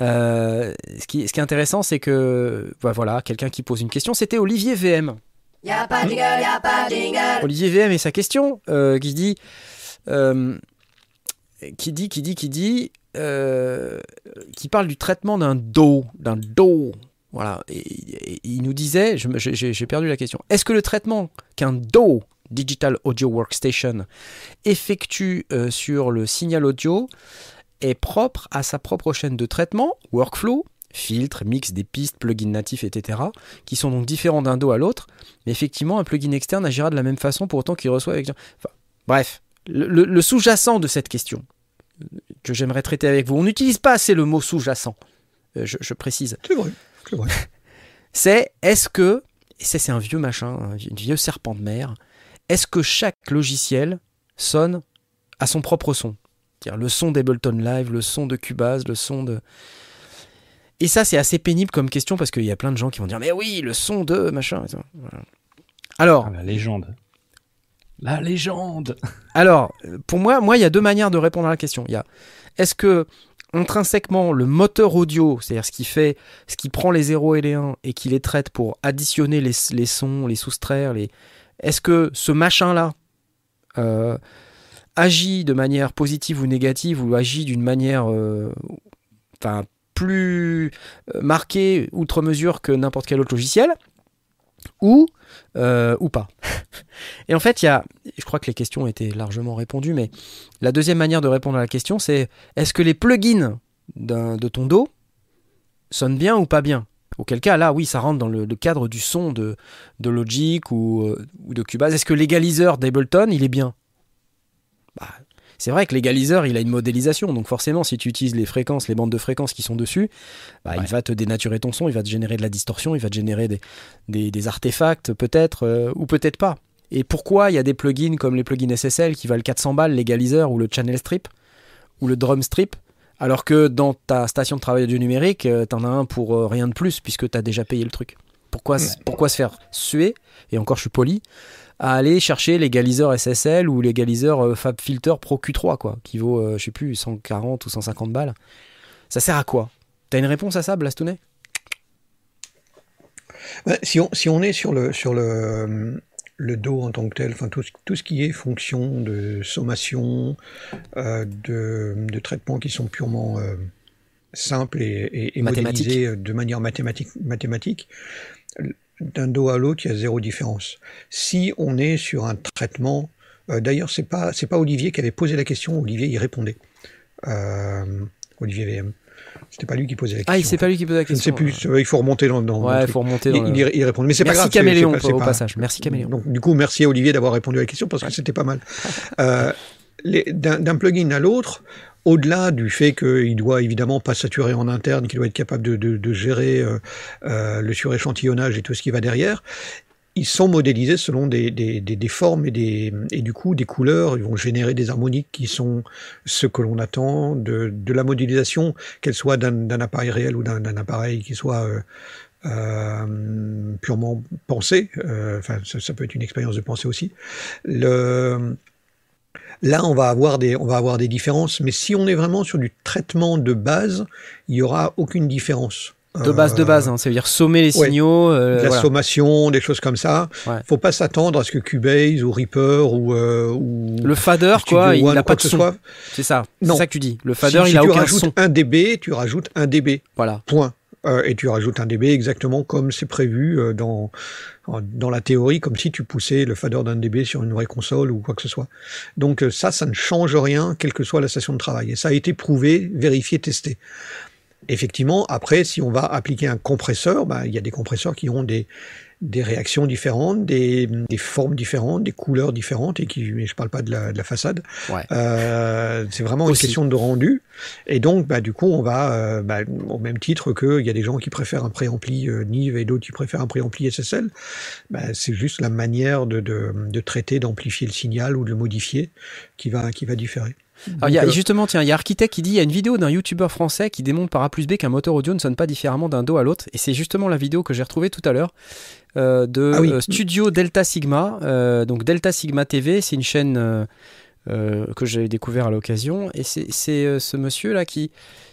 Euh, ce, qui, ce qui est intéressant, c'est que bah, voilà, quelqu'un qui pose une question, c'était Olivier VM. Pas jingle, pas jingle. Olivier VM et sa question, euh, qui dit, euh, qui dit, qui dit, qui dit, euh, qui parle du traitement d'un dos, d'un dos. Voilà, et, il nous disait, j'ai perdu la question. Est-ce que le traitement qu'un DAW, Digital Audio Workstation, effectue sur le signal audio est propre à sa propre chaîne de traitement, workflow, filtre, mix des pistes, plugins natifs, etc., qui sont donc différents d'un dos à l'autre, mais effectivement, un plugin externe agira de la même façon pour autant qu'il reçoit avec... Enfin, bref, le, le- le sous-jacent de cette question euh, que j'aimerais traiter avec vous, on n'utilise pas assez le mot sous-jacent, euh, je, je précise, C'est vrai. C'est vrai. <laughs> c'est est-ce que, et ça c'est un vieux machin, un vieux- serpent de mer, est-ce que chaque logiciel sonne à son propre son? C'est-à-dire le son d'Ableton Live, le son de Cubase, le son de... Et ça c'est assez pénible comme question parce qu'il y a plein de gens qui vont dire mais oui, le son de machin. Voilà. Alors, Ah, la légende. La légende. <laughs> alors, pour moi, moi, il y a deux manières de répondre à la question. Il y a, est-ce que intrinsèquement le moteur audio, c'est-à-dire ce qui fait, ce qui prend les 0 et les 1 et qui les traite pour additionner les, les sons, les soustraire, les, est-ce que ce machin-là euh, agit de manière positive ou négative ou agit d'une manière, euh, enfin, plus euh, marquée outre mesure que n'importe quel autre logiciel ou euh, pas. <laughs> Et en fait, il y a, je crois que les questions étaient largement répondues, mais la deuxième manière de répondre à la question, c'est est-ce que les plugins de ton dos sonnent bien ou pas bien? Auquel cas, là, oui, ça rentre dans le, cadre du son de, de Logic ou, euh, ou de Cubase. Est-ce que l'égaliseur d'Ableton, il est bien? Bah, C'est vrai que l'égaliseur, il a une modélisation, donc forcément, si tu utilises les fréquences, les bandes de fréquences qui sont dessus, bah, il va te dénaturer ton son, il va te générer de la distorsion, il va te générer des, des, des artefacts peut-être, euh, ou peut-être pas. Et pourquoi il y a des plugins comme les plugins SSL qui valent 400 balles, l'égaliseur ou le channel strip ou le drum strip, alors que dans ta station de travail audio numérique, euh, t'en as un pour euh, rien de plus puisque t'as déjà payé le truc. Pourquoi, pourquoi se faire suer, et encore je suis poli, à aller chercher l'égaliseur SSL ou l'égaliseur euh, Fab Filter Pro Q3 quoi, qui vaut, euh, je sais plus, 140 ou 150 balles. Ça sert à quoi? T'as une réponse à ça, Blastounet Ouais, si, on, si on est sur le, sur le, le dos en tant que tel, enfin tout, ce- tout ce qui est fonction de sommation, euh, de, de traitements qui sont purement euh, simples et, et, et Mathématiques. modélisés de manière mathématique, mathématique, d'un dos à l'autre, il y a zéro différence. Si on est sur un traitement, euh, d'ailleurs, c'est pas c'est pas Olivier qui avait posé la question, Olivier y répondait. Euh, Olivier VM. C'était pas lui qui posait la question. Ah, c'est pas lui qui pose la Je ne question. sais plus, il faut remonter dans, Ouais, il faut remonter dans Il, le... il y- il répond. Mais c'est pas Merci grave. Caméléon, c'est pas- au pas- passage. Merci Caméléon. Donc, du coup, merci à Olivier d'avoir répondu à la question parce que c'était pas mal. Euh, d'un plugin à l'autre, au-delà du fait qu'il doit évidemment pas saturer en interne, qu'il doit être capable de, gérer euh, euh, le suréchantillonnage et tout ce qui va derrière, ils sont modélisés selon des, formes et, des, du coup des couleurs. Ils vont générer des harmoniques qui sont ce que l'on attend de, la modélisation, qu'elle soit d'un appareil réel ou d'un appareil qui soit euh, purement pensé. Enfin, ça, peut être une expérience de pensée aussi. Là, on va avoir des, on va avoir des différences. Mais si on est vraiment sur du traitement de base, il y aura aucune différence. De base, de Euh, base, hein, ça veut dire sommer les ouais. signaux. euh, la voilà. sommation, des choses comme ça. Ouais. Faut pas s'attendre à ce que Cubase ou Reaper ou, euh, ou Le fader, quoi, il One n'a ou pas de son. C'est ça, c'est ça que tu dis. Le fader, si, il si a tu aucun rajoutes son. 1 dB, tu rajoutes 1 dB. Voilà. Point. Euh, et tu rajoutes un dB exactement comme c'est prévu euh, dans, la théorie, comme si tu poussais le fader d'un dB sur une vraie console ou quoi que ce soit. Donc euh, ça, ça ne change rien, quelle que soit la station de travail. Et ça a été prouvé, vérifié, testé. Effectivement, après, si on va appliquer un compresseur, bah, il y a des compresseurs qui ont des, des réactions différentes, des, des formes différentes, des couleurs différentes, et qui, mais je parle pas de la, de la façade. Ouais. Euh, c'est vraiment Aussi. une question de rendu. Et donc, bah, du coup, on va, euh, bah, au même titre qu'il y a des gens qui préfèrent un préampli euh, Nive et d'autres qui préfèrent un préampli SSL, bah, c'est juste la manière de, de, de traiter, d'amplifier le signal ou de le modifier qui va, qui va différer. Alors, y a, euh, justement, tiens, il y a Architect qui dit il y a une vidéo d'un youtubeur français qui démontre par A plus B qu'un moteur audio ne sonne pas différemment d'un dos à l'autre. Et c'est justement la vidéo que j'ai retrouvée tout à l'heure euh, de Ah oui. euh, Studio Delta Sigma. Euh, donc Delta Sigma TV, c'est une chaîne euh, euh, que j'ai découvert à l'occasion. Et c'est euh, ce monsieur-là qui,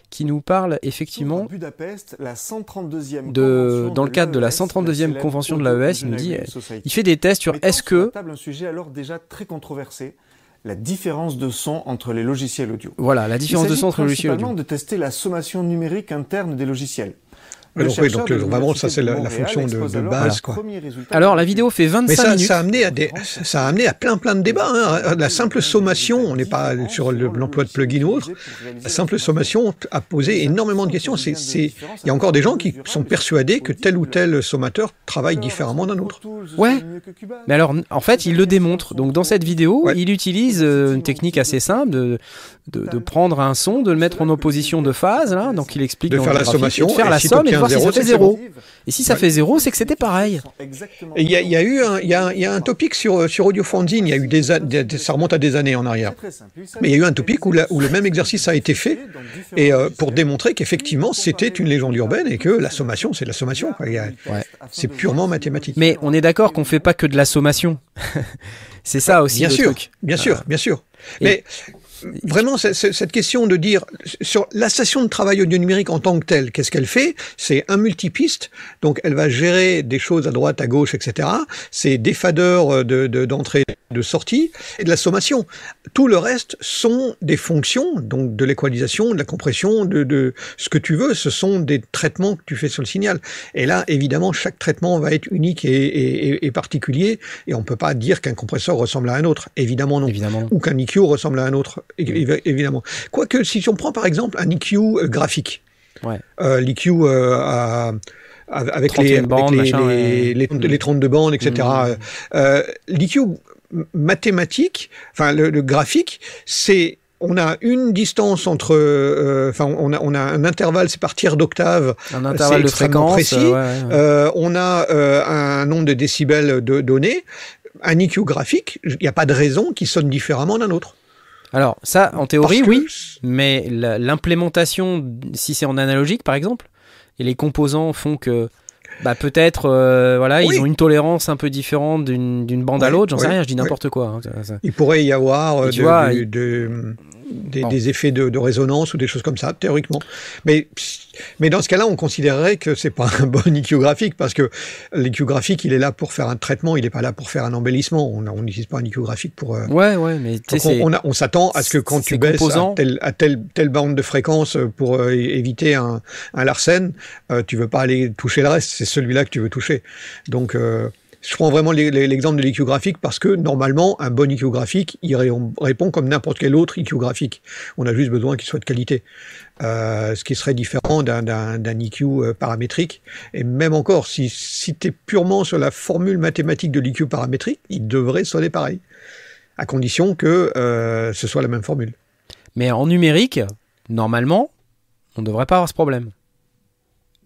qui nous parle effectivement. Budapest, la 132e de- convention dans le cadre de la l'AES, 132e célèbre convention de Audio l'AES, il nous dit. Il fait des tests sur est-ce que. table un sujet alors déjà très controversé, la différence de son entre les logiciels audio. Voilà, la différence de son entre le logiciel principalement audio. de tester la sommation numérique interne des logiciels. Donc, oui, donc, euh, vraiment, ça, c'est la- fonction de- alors base, quoi. Alors la vidéo fait 25 Mais ça, minutes. ça, a amené à des, ça a amené à plein plein de débats. hein. La simple sommation, on n'est pas sur le- l'emploi de plugin ou autre. La simple sommation a posé énormément de questions. C'est, c'est, il y a encore des gens qui sont persuadés que tel ou tel sommateur travaille différemment d'un autre. Ouais. Mais alors, en fait, il le démontre. Donc, dans cette vidéo, Ouais. il utilise euh, une technique assez simple de, de, de prendre un son, de le mettre en opposition de phase. Là. Donc, il explique De dans faire la sommation, de faire la si somme et de voir si zéro, ça c'est fait que zéro. c'est Et si ça fait zéro, c'est que c'était pareil. Il y a, il y a eu un, il y a, il y a un topic sur, sur il y a eu des, a- des- des- ça remonte à des années en arrière. Mais il y a eu un topic où, la- où le même exercice a été fait et euh, pour démontrer qu'effectivement c'était une légende urbaine et que la sommation c'est la sommation. quoi. Il y a- Ouais. C'est purement mathématique. Mais on est d'accord qu'on fait pas que de la sommation. <laughs> c'est ça aussi Bien le sûr, truc. bien sûr, bien sûr. et- Mais vraiment, c'est- c'est- cette question de dire sur la station de travail audio numérique en tant que telle, qu'est-ce qu'elle fait? C'est un multipiste, donc elle va gérer des choses à droite, à gauche, etc. C'est des faders de- de- d'entrée, de, sortie et de la sommation. Tout le reste sont des fonctions, donc de l'équalisation, de la compression, de, de ce que tu veux. Ce sont des traitements que tu fais sur le signal. Et là, évidemment, chaque traitement va être unique et, et- et- particulier, et on peut pas dire qu'un compresseur ressemble à un autre. Évidemment non Évidemment. ou qu'un EQ ressemble à un autre, évidemment. Quoique, si on prend par exemple un EQ euh, graphique, Ouais. euh, l'EQ euh, avec, les, 31 avec bandes, les, machin, les, les- les 32 bandes, etc. Mhm. Euh, L'EQ m- mathématique, enfin le, le graphique, c'est on a une distance entre, euh, enfin on a, on a un intervalle, c'est par tiers d'octave, Un intervalle de fréquence. précis. ouais, ouais. euh, on a euh, un nombre de décibels de données. Un EQ graphique, il n'y a pas de raison qu'il sonne différemment d'un autre. Alors, ça, en théorie, que- oui. Mais la- l'implémentation, si c'est en analogique par exemple, et les composants font que bah, peut-être euh, voilà, Oui. ils ont une tolérance un peu différente d'une d'une bande à l'autre, j'en sais rien, je dis n'importe quoi. hein, Il pourrait y avoir Et tu de, vois, de- il- de- des, Bon. des effets de, de résonance ou des choses comme ça, théoriquement. Mais, mais dans ce cas-là, on considérerait que c'est pas un bon <laughs> EQ graphique parce que l'EQ graphique, il est là pour faire un traitement, il n'est pas là pour faire un embellissement. On n'utilise pas un EQ graphique pour. euh, Ouais, ouais, mais on, on, on s'attend à ce que quand tu baisses composant. à, telle, à telle, telle bande de fréquence euh, pour euh, éviter un, un Larsen, euh, tu veux pas aller toucher le reste, c'est celui-là que tu veux toucher. Donc, euh, je prends vraiment l'e- l'e- l'exemple de l'EQ graphique parce que normalement, un bon EQ graphique, il ré- répond comme n'importe quel autre EQ graphique. On a juste besoin qu'il soit de qualité. Euh, ce qui serait différent d'un- EQ euh, paramétrique. Et même encore, si, tu es purement sur la formule mathématique de l'EQ paramétrique, il devrait sonner pareil. À condition que euh, ce soit la même formule. Mais en numérique, normalement, on ne devrait pas avoir ce problème.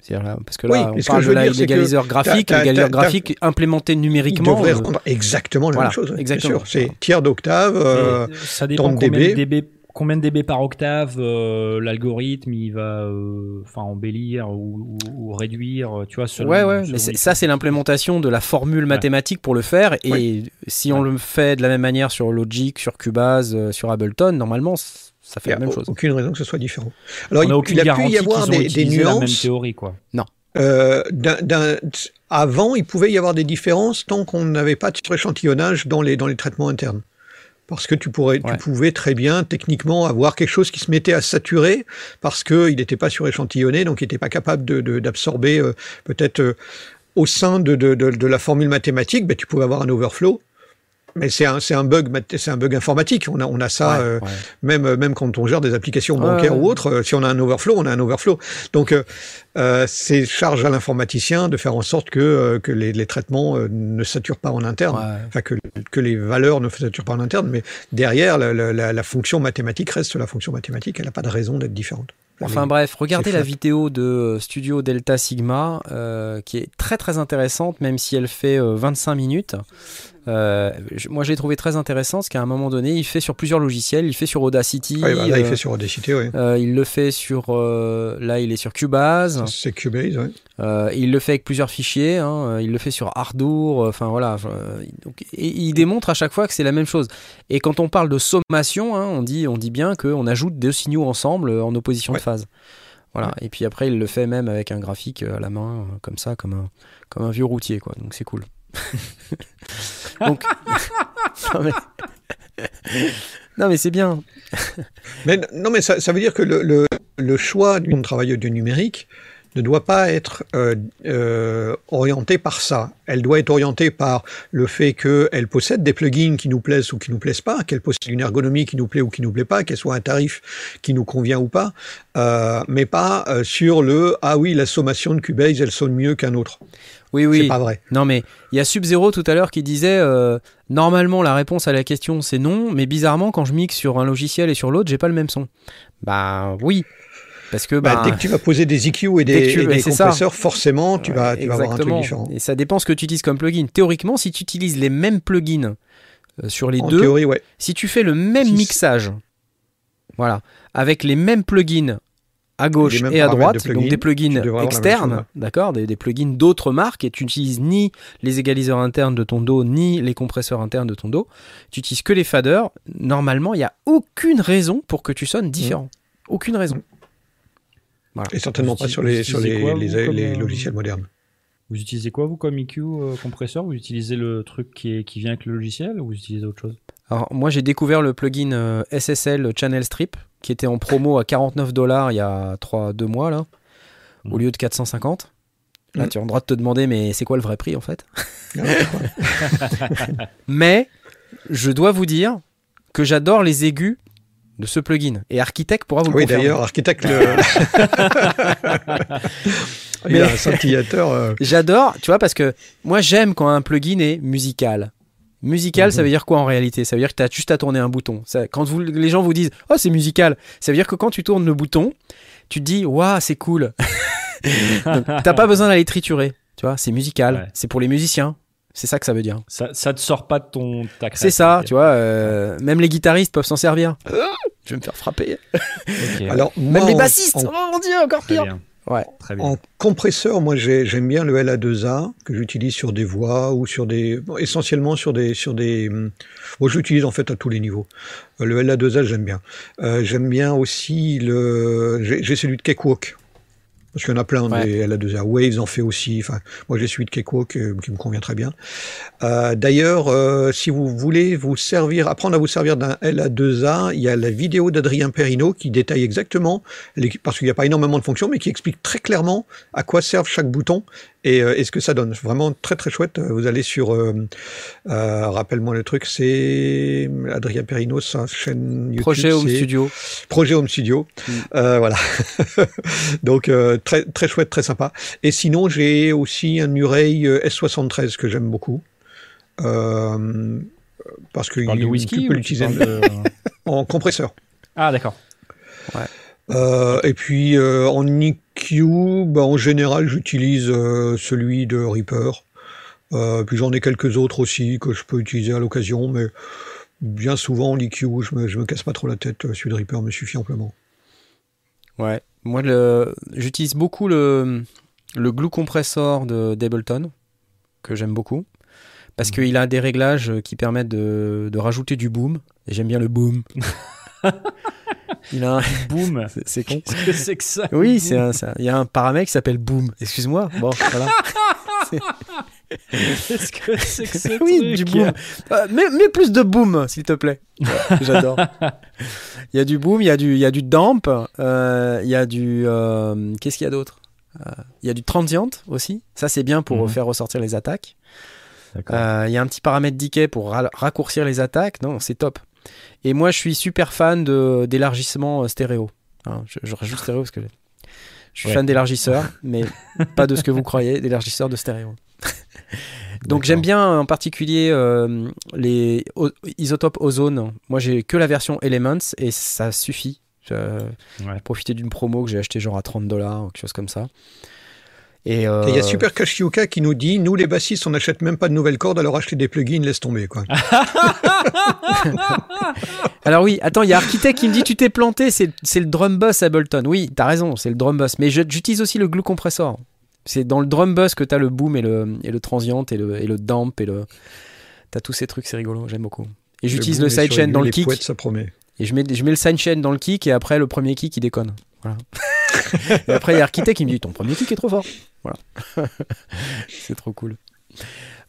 C'est-à-dire là- Parce que là, Oui, on parle que de que l'égaliseur graphique, l'égaliseur graphique implémenté Il numériquement. devrait euh, exactement la voilà, même chose. bien exactement. sûr. C'est tiers d'octave. euh, ça dépend de combien dB. de dB, combien de dB par octave euh, l'algorithme il va euh, enfin embellir ou, ou- ou réduire, tu vois. selon- Ouais, ouais, selon mais ça, c'est l'implémentation de la formule mathématique pour le faire. Et Oui. si on le fait de la même manière sur Logic, sur Cubase, euh, sur Ableton, normalement, ça fait la a même chose. aucune raison que ce soit différent. Alors, on il, n'a aucune il a pu garantie y avoir qu'ils ont des, des utilisé la même nuances. théorie, quoi. Euh, d'un- d'un- avant, il pouvait y avoir des différences tant qu'on n'avait pas de suréchantillonnage dans les, dans les traitements internes. Parce que tu, pourrais, Ouais. tu pouvais très bien, techniquement, avoir quelque chose qui se mettait à saturer parce qu'il n'était pas suréchantillonné, donc il n'était pas capable de- de- d'absorber euh, peut-être euh, au sein de, de- de- de la formule mathématique, ben, tu pouvais avoir un overflow. Mais c'est un, bug, mat- c'est un bug informatique. On a, on a ça Ouais, euh, ouais. même, euh, même quand on gère des applications bancaires ouais. ou autres, euh, si on a un overflow, on a un overflow. Donc, euh, c'est charge à l'informaticien de faire en sorte que, que les, les traitements ne saturent pas en interne. Enfin, que, que les valeurs ne saturent pas en interne, mais derrière, la, la- la- la fonction mathématique reste la fonction mathématique. Elle n'a pas de raison d'être différente. Enfin bref, regardez la vidéo de Studio Delta Sigma euh, qui est très très intéressante, même si elle fait euh, 25 minutes. Euh, moi, je l'ai trouvé très intéressant parce qu'à un moment donné, il fait sur plusieurs logiciels. Il fait sur Audacity. Bah, là, il fait sur Audacity, oui. il le fait sur. euh, là, il est sur Cubase. C'est Cubase, ouais. Euh, il le fait avec plusieurs fichiers. hein, il le fait sur Ardour. Enfin voilà. donc, et il démontre à chaque fois que c'est la même chose. Et quand on parle de sommation, hein, on dit, on dit bien qu'on ajoute deux signaux ensemble en opposition Ouais. de phase. Voilà. Et puis après, il le fait même avec un graphique à la main, comme ça, comme un, comme un vieux routier, quoi. Donc c'est cool. <laughs> Donc. <laughs> <laughs> non mais, c'est bien. Mais non, mais ça, veut dire que le, choix du travail du numérique ne doit pas être euh, euh, orienté par ça. Elle doit être orientée par le fait qu'elle possède des plugins qui nous plaisent ou qui nous plaisent pas, qu'elle possède une ergonomie qui nous plaît ou qui nous plaît pas, qu'elle soit un tarif qui nous convient ou pas, euh, mais pas euh, sur le ah oui la sommation de Cubase elle sonne mieux qu'un autre. Oui, C'est oui. pas vrai. Non, mais il y a Sub-Zero tout à l'heure qui disait euh, normalement la réponse à la question c'est non, mais bizarrement quand je mixe sur un logiciel et sur l'autre, j'ai pas le même son. Bah oui. Parce que Bah, bah, dès que tu vas poser des EQ et des, tu- et des c'est ça. compresseurs, forcément tu vas, tu vas avoir un truc différent. Et ça dépend ce que tu utilises comme plugin. Théoriquement, si tu utilises les mêmes plugins euh, sur les En deux, théorie, ouais. si tu fais le même Si- mixage, voilà, avec les mêmes plugins à gauche et à droite, de donc des plugins externes, d'accord, des, des plugins d'autres marques, et tu n'utilises ni les égaliseurs internes de ton dos, ni les compresseurs internes de ton dos, tu utilises que les faders, normalement, il n'y a aucune raison pour que tu sonnes différent. Aucune raison. Et certainement Vous pas sur les, sur les, quoi, les, vous, comme, les euh, logiciels modernes. Vous utilisez quoi, vous, comme EQ euh, compresseur? Vous utilisez le truc qui, est, qui vient avec le logiciel ou vous utilisez autre chose? Alors, moi, j'ai découvert le plugin euh, SSL Channel Strip qui était en promo à 49 dollars il y a 3, 2 mois, là, au Mhm. lieu de 450. Là, Mhm. tu as le droit de te demander, mais c'est quoi le vrai prix en fait? Ah, <laughs> Mais je dois vous dire que j'adore les aigus de ce plugin. Et Architect pourra vous le Oui, confirmer. d'ailleurs, architecte. le- <laughs> <laughs> Il y a Mais- un scintillateur. euh, J'adore, tu vois, parce que moi j'aime quand un plugin est musical. Musical, ça Mhm. veut dire quoi en réalité? Ça veut dire que tu as juste à tourner un bouton. Ça- quand vous, les gens vous disent Oh, c'est musical, ça veut dire que quand tu tournes le bouton, tu te dis Waouh, c'est cool. <laughs> T'as pas besoin d'aller triturer. Tu vois, c'est musical. Ouais. C'est pour les musiciens. C'est ça que ça veut dire. ça, ça te sort pas de ton ta C'est ça, tu vois. euh, même les guitaristes peuvent s'en servir. Je vais me faire frapper. Alors, Même moi, les bassistes. Oh mon dieu, encore très pire. Bien. Ouais. Très bien. En compresseur, moi j'ai- j'aime bien le LA2A que j'utilise sur des voix ou sur des bon, essentiellement sur des sur des hum, moi je l'utilise en fait à tous les niveaux. Euh, Le LA2A j'aime bien. Euh, j'aime bien aussi le j'ai j'ai celui de Cakewalk. Parce qu'il y en a plein Ouais. des LA2A. Waves en fait aussi. Enfin, moi j'ai celui de euh, qui me convient très bien. Euh, D'ailleurs, euh, si vous voulez vous servir, apprendre à vous servir d'un LA2A, il y a la vidéo d'Adrien Perrino qui détaille exactement, les- parce qu'il n'y a pas énormément de fonctions, mais qui explique très clairement à quoi servent chaque bouton et, euh, et ce que ça donne. Vraiment très très chouette. Vous allez sur, euh, euh, rappelle-moi le truc, c'est Adrien Perrino, sa chaîne YouTube. Projet Home Studio. Projet Home Studio. Mm. Euh, voilà. <laughs> Donc euh, très très chouette, très sympa. Et sinon, j'ai aussi un Urey euh, S73 que j'aime beaucoup. Euh, parce que il- whisky tu peux l'utiliser de- <laughs> en compresseur. Ah, d'accord. Euh, et puis euh, en EQ, bah, en général, j'utilise euh, celui de Reaper. Euh, puis j'en ai quelques autres aussi que je peux utiliser à l'occasion, mais bien souvent en EQ, je me, je me casse pas trop la tête. euh, Celui de Reaper me suffit amplement. Ouais. Moi, le... j'utilise beaucoup le, le glue compressor de d'Ableton, que j'aime beaucoup. Parce qu'il a des réglages qui permettent de, de rajouter du boom. Et j'aime bien le boom. <laughs> Il a un- <laughs> Boum. <laughs> c'est- con. Qu'est-ce que c'est que ça Oui, c'est un-. Il y a un paramètre qui s'appelle Boom. Excuse-moi. Bon, voilà. <laughs> Qu'est-ce que c'est que ce oui, truc du boom. Euh, mets, mets plus de boom, s'il te plaît. Ouais, J'adore. Il y a du boom, il y a du, il y a du damp, euh, il y a du. euh, Qu'est-ce qu'il y a d'autre? Euh, Il y a du transient aussi. Ça, c'est bien pour Mhm. faire ressortir les attaques. Il y a un petit paramètre decay pour ra- raccourcir les attaques. Non, c'est top. Et moi, je suis super fan de- d'élargissement euh, stéréo. Hein, je, je rajoute stéréo parce que je suis Ouais. fan d'élargisseurs, <laughs> mais pas de ce que vous croyez, d'élargisseurs de stéréo. <laughs> Donc j'aime bien en particulier euh, les isotopes ozone. Moi j'ai que la version Elements et ça suffit. J'ai Ouais. profité d'une promo que j'ai acheté genre à 30 dollars ou quelque chose comme ça. Et euh, Et il y a Super Kashiuka qui nous dit Nous, les bassistes, on n'achète même pas de nouvelles cordes, alors acheter des plugins, laisse tomber. Quoi. <laughs> Alors oui, attends, il y a Architect qui me dit tu t'es planté, c'est c'est le drum bus Ableton. Oui, t'as raison, c'est le drum bus. Mais j'utilise aussi le glue compressor. C'est dans le drum bus que t'as le boom et le, et le transient et le, et le damp et le... T'as tous ces trucs, c'est rigolo, j'aime beaucoup. Et j'utilise le, sur sidechain dans le kick. poètes, ça promet. Et je mets, je mets le sidechain dans le kick et après le premier kick il déconne. Voilà. <laughs> et après il y a Architect qui me dit ton premier kick est trop fort. Voilà. <laughs> c'est trop cool.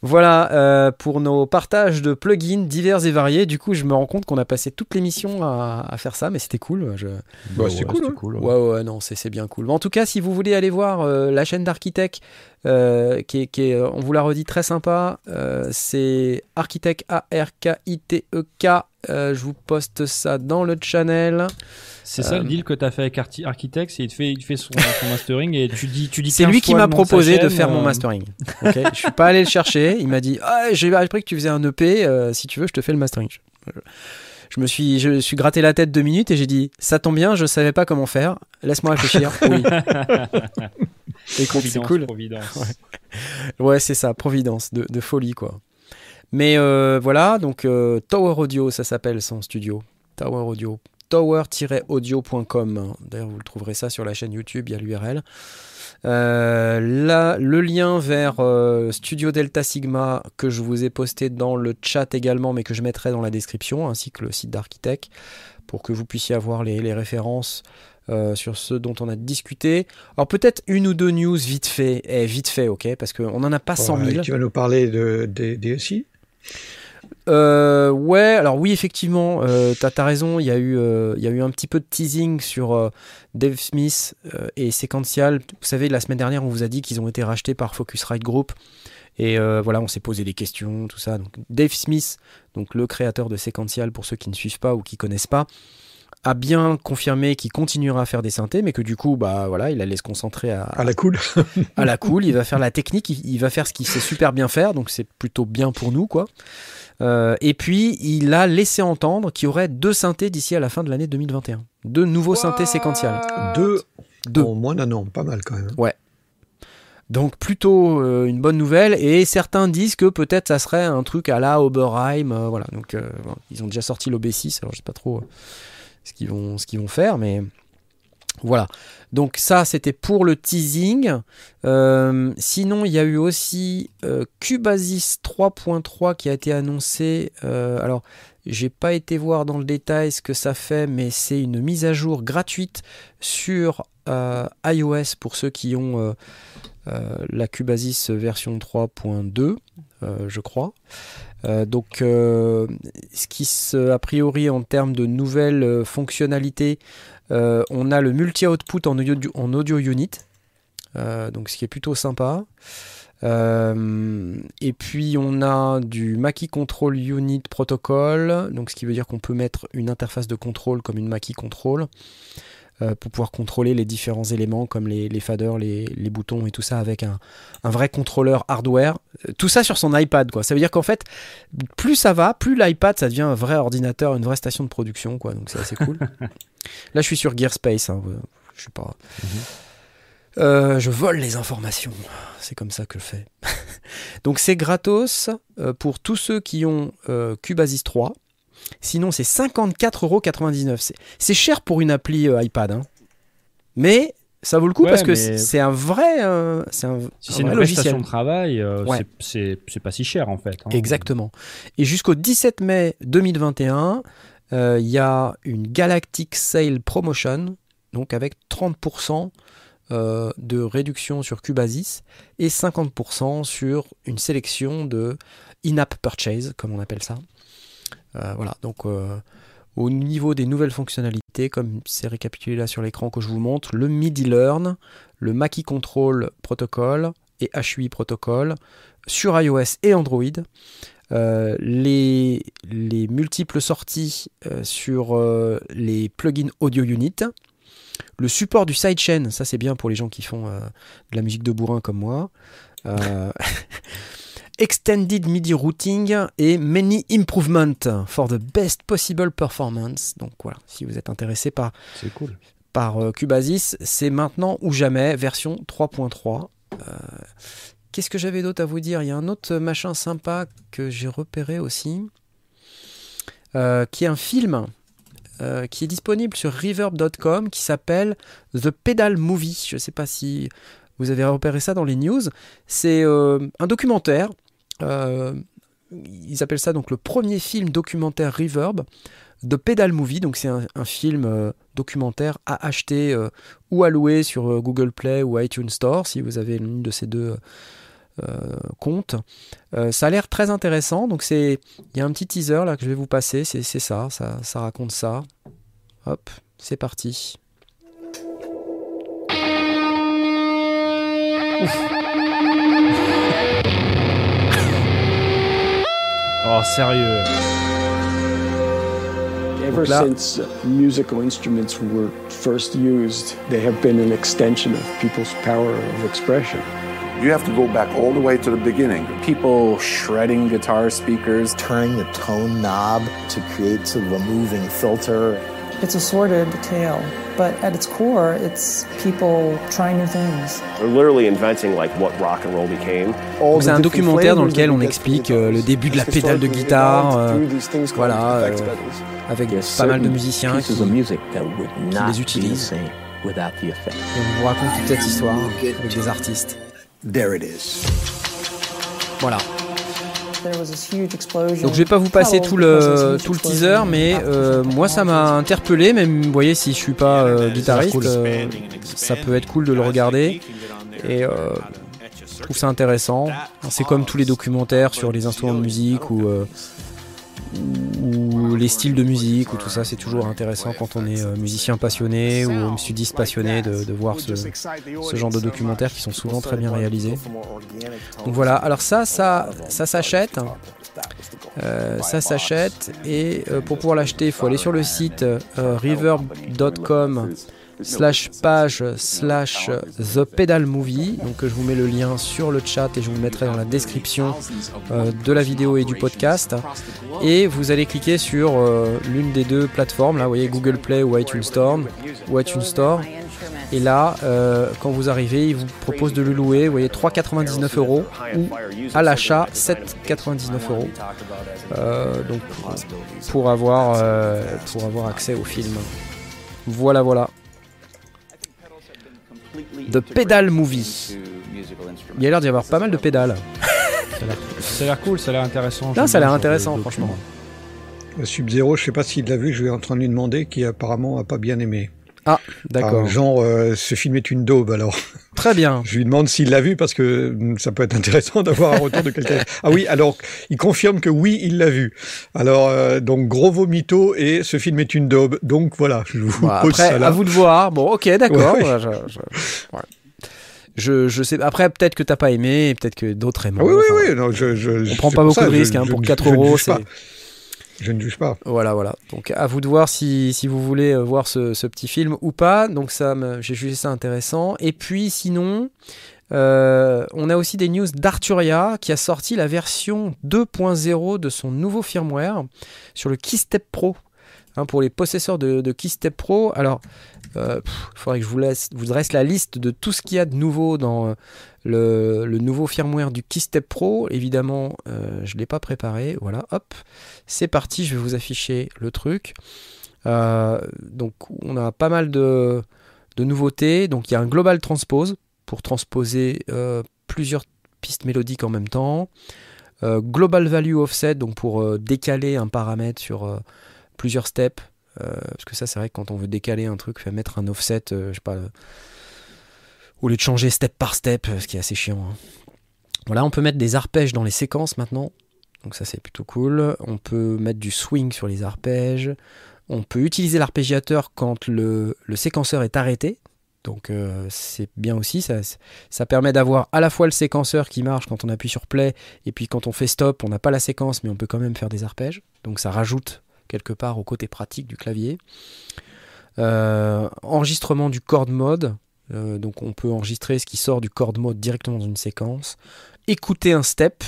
Voilà euh, pour nos partages de plugins divers et variés. Du coup, je me rends compte qu'on a passé toute l'émission à, à faire ça, mais c'était cool. Je... Bah, c'est cool, c'était hein. cool. ouais. Ouais, ouais, non, c'est bien cool. Mais en tout cas, si vous voulez aller voir euh, la chaîne d'Architect, euh, qui, est, qui est, on vous l'a redit, très sympa, euh, c'est Architect, A-R-K-I-T-E-K. Euh, je vous poste ça dans le channel. C'est ça Euh, le deal que t'as fait avec Arti- Architect, c'est il te fait, il te fait son, son <laughs> mastering et tu dis, tu dis. C'est 15 lui qui m'a de proposé de faire mon euh, mastering. <laughs> Ok, je suis pas allé le chercher. Il m'a dit ah, J'ai appris que tu faisais un EP. euh, si tu veux, je te fais le mastering. Je, je me suis, je suis gratté la tête deux minutes et j'ai dit Ça tombe bien, je savais pas comment faire. Laisse-moi réfléchir. <laughs> Oui. Écoute, c'est cool. Providence. Ouais, c'est ça, Providence, de, de folie, quoi. Mais euh, voilà, donc euh, Tower Audio, ça s'appelle son studio. Tower Audio. Tower-audio.com. D'ailleurs, vous le trouverez ça sur la chaîne YouTube, il y a l'URL. Euh, là, le lien vers Studio Delta Sigma que je vous ai posté dans le chat également, mais que je mettrai dans la description, ainsi que le site d'Architect, pour que vous puissiez avoir les, les références euh, sur ce dont on a discuté. Alors peut-être une ou deux news vite fait, eh, vite fait, ok, parce qu'on n'en a pas 100 000. Ouais, Tu vas nous parler de, des DSI Euh, ouais, alors oui, effectivement, euh, t'as as raison, il y, a eu, euh, il y a eu un petit peu de teasing sur euh, Dave Smith et Sequential. Vous savez, la semaine dernière, on vous a dit qu'ils ont été rachetés par Focusrite Group. Et voilà, on s'est posé des questions, tout ça. Donc, Dave Smith, donc le créateur de Sequential, pour ceux qui ne suivent pas ou qui connaissent pas, a bien confirmé qu'il continuera à faire des synthés, mais que du coup, bah voilà, il allait se concentrer à, à la cool. <laughs> à la cool, il va faire la technique, il, il va faire ce qu'il sait super bien faire, donc c'est plutôt bien pour nous, quoi. Euh, et puis, il a laissé entendre qu'il y aurait deux synthés d'ici à la fin de l'année 2021. Deux nouveaux synthés séquentiels. Deux Deux. en moins d'un an, pas mal quand même. Donc, plutôt euh, une bonne nouvelle. Et certains disent que peut-être ça serait un truc à la Oberheim. euh, voilà, donc euh, bon, ils ont déjà sorti l'OB6, alors je sais pas trop euh, ce qu'ils vont, qu'ils vont faire, mais. Voilà. Donc ça, c'était pour le teasing. Euh, sinon, il y a eu aussi euh, Cubasis 3.3 qui a été annoncé. Euh, alors, j'ai pas été voir dans le détail ce que ça fait, mais c'est une mise à jour gratuite sur euh, iOS pour ceux qui ont euh, la Cubasis version 3.2, euh, je crois. Euh, donc, euh, ce qui se, a priori en termes de nouvelles euh, fonctionnalités, on a le multi-output en audio, en audio unit, donc ce qui est plutôt sympa. Et puis on a du Mackie Control Unit Protocol, donc ce qui veut dire qu'on peut mettre une interface de contrôle comme une Mackie Control euh, pour pouvoir contrôler les différents éléments comme les, les faders, les, les boutons et tout ça avec un, un vrai contrôleur hardware. Euh, Tout ça sur son iPad, quoi. Ça veut dire qu'en fait, plus ça va, plus l'iPad ça devient un vrai ordinateur, une vraie station de production, quoi. Donc c'est assez cool. <laughs> Là, je suis sur Gearspace. Hein. Je suis pas. Euh, je vole les informations. C'est comme ça que je fais. <laughs> Donc c'est gratos euh, pour tous ceux qui ont euh, Cubasis 3. Sinon, c'est 54,99€. C'est- C'est cher pour une appli euh, iPad. hein. Mais ça vaut le coup Ouais, parce que c'est un vrai, euh, c'est un, Si c'est une de travail, euh, Ouais. c'est- pas si cher en fait. hein. Exactement. Et jusqu'au 17 mai 2021, euh, il y a une Galactic Sale Promotion, donc avec 30% euh, de réduction sur Cubasis et 50% sur une sélection de in-app purchase, comme on appelle ça. Euh, voilà, donc euh, au niveau des nouvelles fonctionnalités, comme c'est récapitulé là sur l'écran que je vous montre, le MIDI Learn, le Mackie Control Protocol et HUI Protocol sur iOS et Android. Euh, les, les multiples sorties sur les plugins Audio Unit. Le support du sidechain, ça c'est bien pour les gens qui font de la musique de bourrin comme moi. <laughs> Extended MIDI routing et many improvements for the best possible performance. Donc voilà, si vous êtes intéressé par, C'est cool. par euh, Cubasis, c'est maintenant ou jamais, version 3.3. Euh, Qu'est-ce que j'avais d'autre à vous dire? Il y a un autre machin sympa que j'ai repéré aussi, euh, qui est un film euh, qui est disponible sur reverb.com qui s'appelle The Pedal Movie. Je ne sais pas si vous avez repéré ça dans les news. C'est euh, un documentaire. Euh, ils appellent ça donc le premier film documentaire Reverb de Pedal Movie. Donc c'est un, film euh, documentaire à acheter euh, ou à louer sur Google Play ou iTunes Store si vous avez l'une de ces deux comptes. Ça a l'air très intéressant. Donc c'est il y a un petit teaser là que je vais vous passer. C'est ça, ça, ça raconte ça. Hop, c'est parti. Oh, sérieux. Ever là- since musical instruments were first used, they have been an extension of people's power of expression. You have to go back all the way to the beginning. people shredding guitar speakers. turning the tone knob to create sort of a moving filter. It's a sordid tale, but at its core, it's people trying new things. They're literally inventing like what rock and roll became. C'est un documentaire dans lequel on explique euh, le début de la pédale de guitare, euh, voilà, euh, avec pas mal de musiciens qui, qui les utilisent. Et on vous raconte toute cette histoire avec des artistes. There it is. Voilà. Donc je vais pas vous passer tout le tout le huge teaser, explosion mais euh, moi ça m'a interpellé. Même vous voyez si je suis pas euh, guitariste, euh, ça peut être cool de le regarder. Et euh, je trouve ça intéressant. C'est comme tous les documentaires sur les instruments de musique ou euh, ou les styles de musique ou tout ça. C'est toujours intéressant quand on est euh, musicien passionné ou sudiste passionné de, voir ce, genre de documentaires qui sont souvent très bien réalisés. Donc voilà, alors ça, ça, ça s'achète. Euh, ça s'achète et euh, pour pouvoir l'acheter, il faut aller sur le site euh, slash page slash the pedal movie. Donc je vous mets le lien sur le chat et je vous le mettrai dans la description euh, de la vidéo et du podcast. Et vous allez cliquer sur euh, l'une des deux plateformes, là, vous voyez Google Play ou iTunes Store, ou iTunes Store. Et là, euh, quand vous arrivez, il vous propose de le louer. Vous voyez 3,99 euros ou à l'achat 7,99 euros. Donc pour avoir, pour avoir accès au film. Voilà, voilà. The Pedal Movie. Il y a l'air d'y avoir pas mal de pédales. Ça a l'air- Ça a l'air cool, ça a l'air intéressant. Non, ça a l'air intéressant, franchement. Sub-Zero, je sais pas s'il l'a vu, je vais en train de lui demander, qui apparemment a pas bien aimé. Ah, d'accord. Ah, genre, euh, ce film est une daube alors. Très bien. <laughs> Je lui demande s'il l'a vu parce que hum, ça peut être intéressant d'avoir un retour de quelqu'un. <laughs> Ah oui, alors il confirme que oui, il l'a vu. Alors euh, donc gros vomito et ce film est une daube. Donc voilà, je vous Bon, pose après, ça là. à vous de voir. Bon, ok, d'accord. Ouais, ouais. Voilà, je, je- ouais. Je- je sais. Après, peut-être que t'as pas aimé, peut-être que d'autres aiment. Ah oui, oui, Enfin, oui. Non, je, je, On prend pas beaucoup ça, de risques hein, pour je 4 ne euros. Je ne juge pas. Voilà, voilà. Donc à vous de voir si, si vous voulez euh, voir ce, petit film ou pas. Donc ça, j'ai jugé ça intéressant. Et puis sinon, euh, on a aussi des news d'Arturia qui a sorti la version 2.0 de son nouveau firmware sur le Keystep Pro. Hein, pour les possesseurs de, Keystep Pro. Alors, il faudrait que je vous laisse, vous dresse la liste de tout ce qu'il y a de nouveau dans euh, le, nouveau firmware du Keystep Pro. Évidemment, euh, je ne l'ai pas préparé. Voilà, hop. C'est parti, je vais vous afficher le truc. Euh, donc on a pas mal de, de nouveautés. Donc il y a un Global Transpose pour transposer euh, plusieurs pistes mélodiques en même temps. Euh, global Value Offset, donc pour euh, décaler un paramètre sur euh, plusieurs steps. Euh, parce que ça c'est vrai que quand on veut décaler un truc, mettre un offset, euh, je sais pas, euh, au lieu de changer step par step, ce qui est assez chiant. hein. Voilà, on peut mettre des arpèges dans les séquences maintenant. Donc ça c'est plutôt cool. On peut mettre du swing sur les arpèges. On peut utiliser l'arpégiateur quand le, séquenceur est arrêté. Donc c'est bien aussi. Ça, ça permet d'avoir à la fois le séquenceur qui marche quand on appuie sur play et puis quand on fait stop, on n'a pas la séquence mais on peut quand même faire des arpèges. Donc ça rajoute quelque part au côté pratique du clavier. Euh, enregistrement du chord mode. Euh, donc on peut enregistrer ce qui sort du chord mode directement dans une séquence. Écouter un step.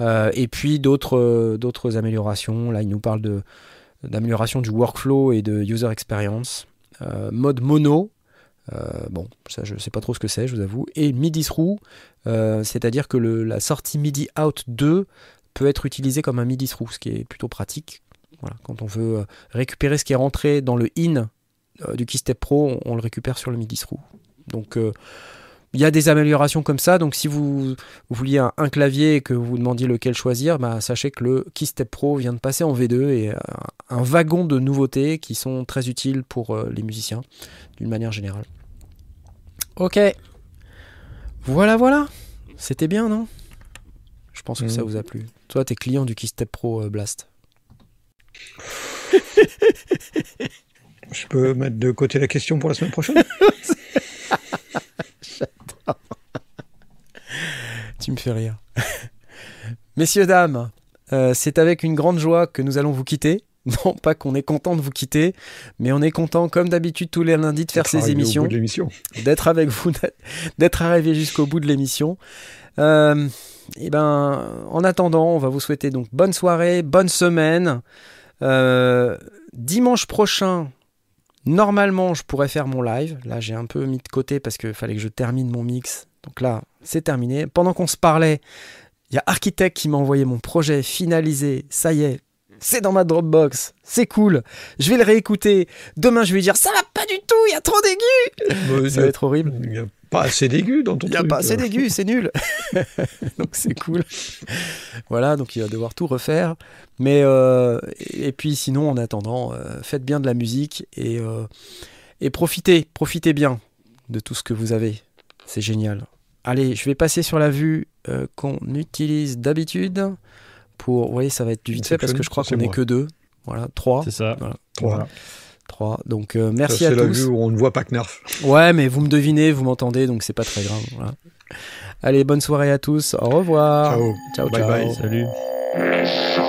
Euh, et puis d'autres améliorations. Là, il nous parle de d'amélioration du workflow et de user experience. Mode mono. Bon, ça je sais pas trop ce que c'est, je vous avoue. Et MIDI through, c'est-à-dire que la sortie MIDI out 2 peut être utilisée comme un MIDI through, ce qui est plutôt pratique. Voilà, quand on veut euh, récupérer ce qui est rentré dans le in euh, du Keystep Pro, on, on le récupère sur le MIDI through. Donc euh, il y a des améliorations comme ça. Donc si vous, vous vouliez un, un clavier et que vous vous demandiez lequel choisir, bah, sachez que le Keystep Pro vient de passer en V2 et euh, un wagon de nouveautés qui sont très utiles pour euh, les musiciens d'une manière générale. Ok. Voilà, voilà. C'était bien, non? Je pense que ça Mhm. vous a plu. Toi, t'es client du Keystep Pro euh, Blast. <laughs> Je peux mettre de côté la question pour la semaine prochaine? Tu me fais rire. <laughs> Messieurs, dames, euh, c'est avec une grande joie que nous allons vous quitter. <laughs> Non pas qu'on est content de vous quitter, mais on est content, comme d'habitude, tous les lundis de faire ces émissions. D'être avec vous, d'être- d'être arrivé jusqu'au bout de l'émission. Euh, et ben, en attendant, on va vous souhaiter donc bonne soirée, bonne semaine. Euh, dimanche prochain, normalement, je pourrais faire mon live. Là, j'ai un peu mis de côté parce qu'il fallait que je termine mon mix. Donc là, c'est terminé. Pendant qu'on se parlait, il y a Architect qui m'a envoyé mon projet finalisé. Ça y est, c'est dans ma Dropbox. C'est cool. Je vais le réécouter. Demain, je vais lui dire ça va pas du tout. Il y a trop d'aigus. Ça va être horrible. Pas assez d'aigus dans ton Il n'y a truc. pas assez euh. d'aigus, c'est nul. <laughs> donc c'est cool. Voilà, donc il va devoir tout refaire. Mais euh, et puis sinon, en attendant, euh, faites bien de la musique et, euh, et profitez, profitez bien de tout ce que vous avez. C'est génial. Allez, je vais passer sur la vue euh, qu'on utilise d'habitude pour. Vous voyez, ça va être du vite fait parce que je crois qu'on n'est que deux. Voilà, trois. C'est ça. Voilà. Trois. Donc euh, Ça, merci à C'est la tous. vue où on ne voit pas Knarf. Ouais, mais vous me devinez, vous m'entendez, donc c'est pas très grave. voilà. Allez, bonne soirée à tous. Au revoir. Ciao. Ciao, Bye ciao. bye. Salut.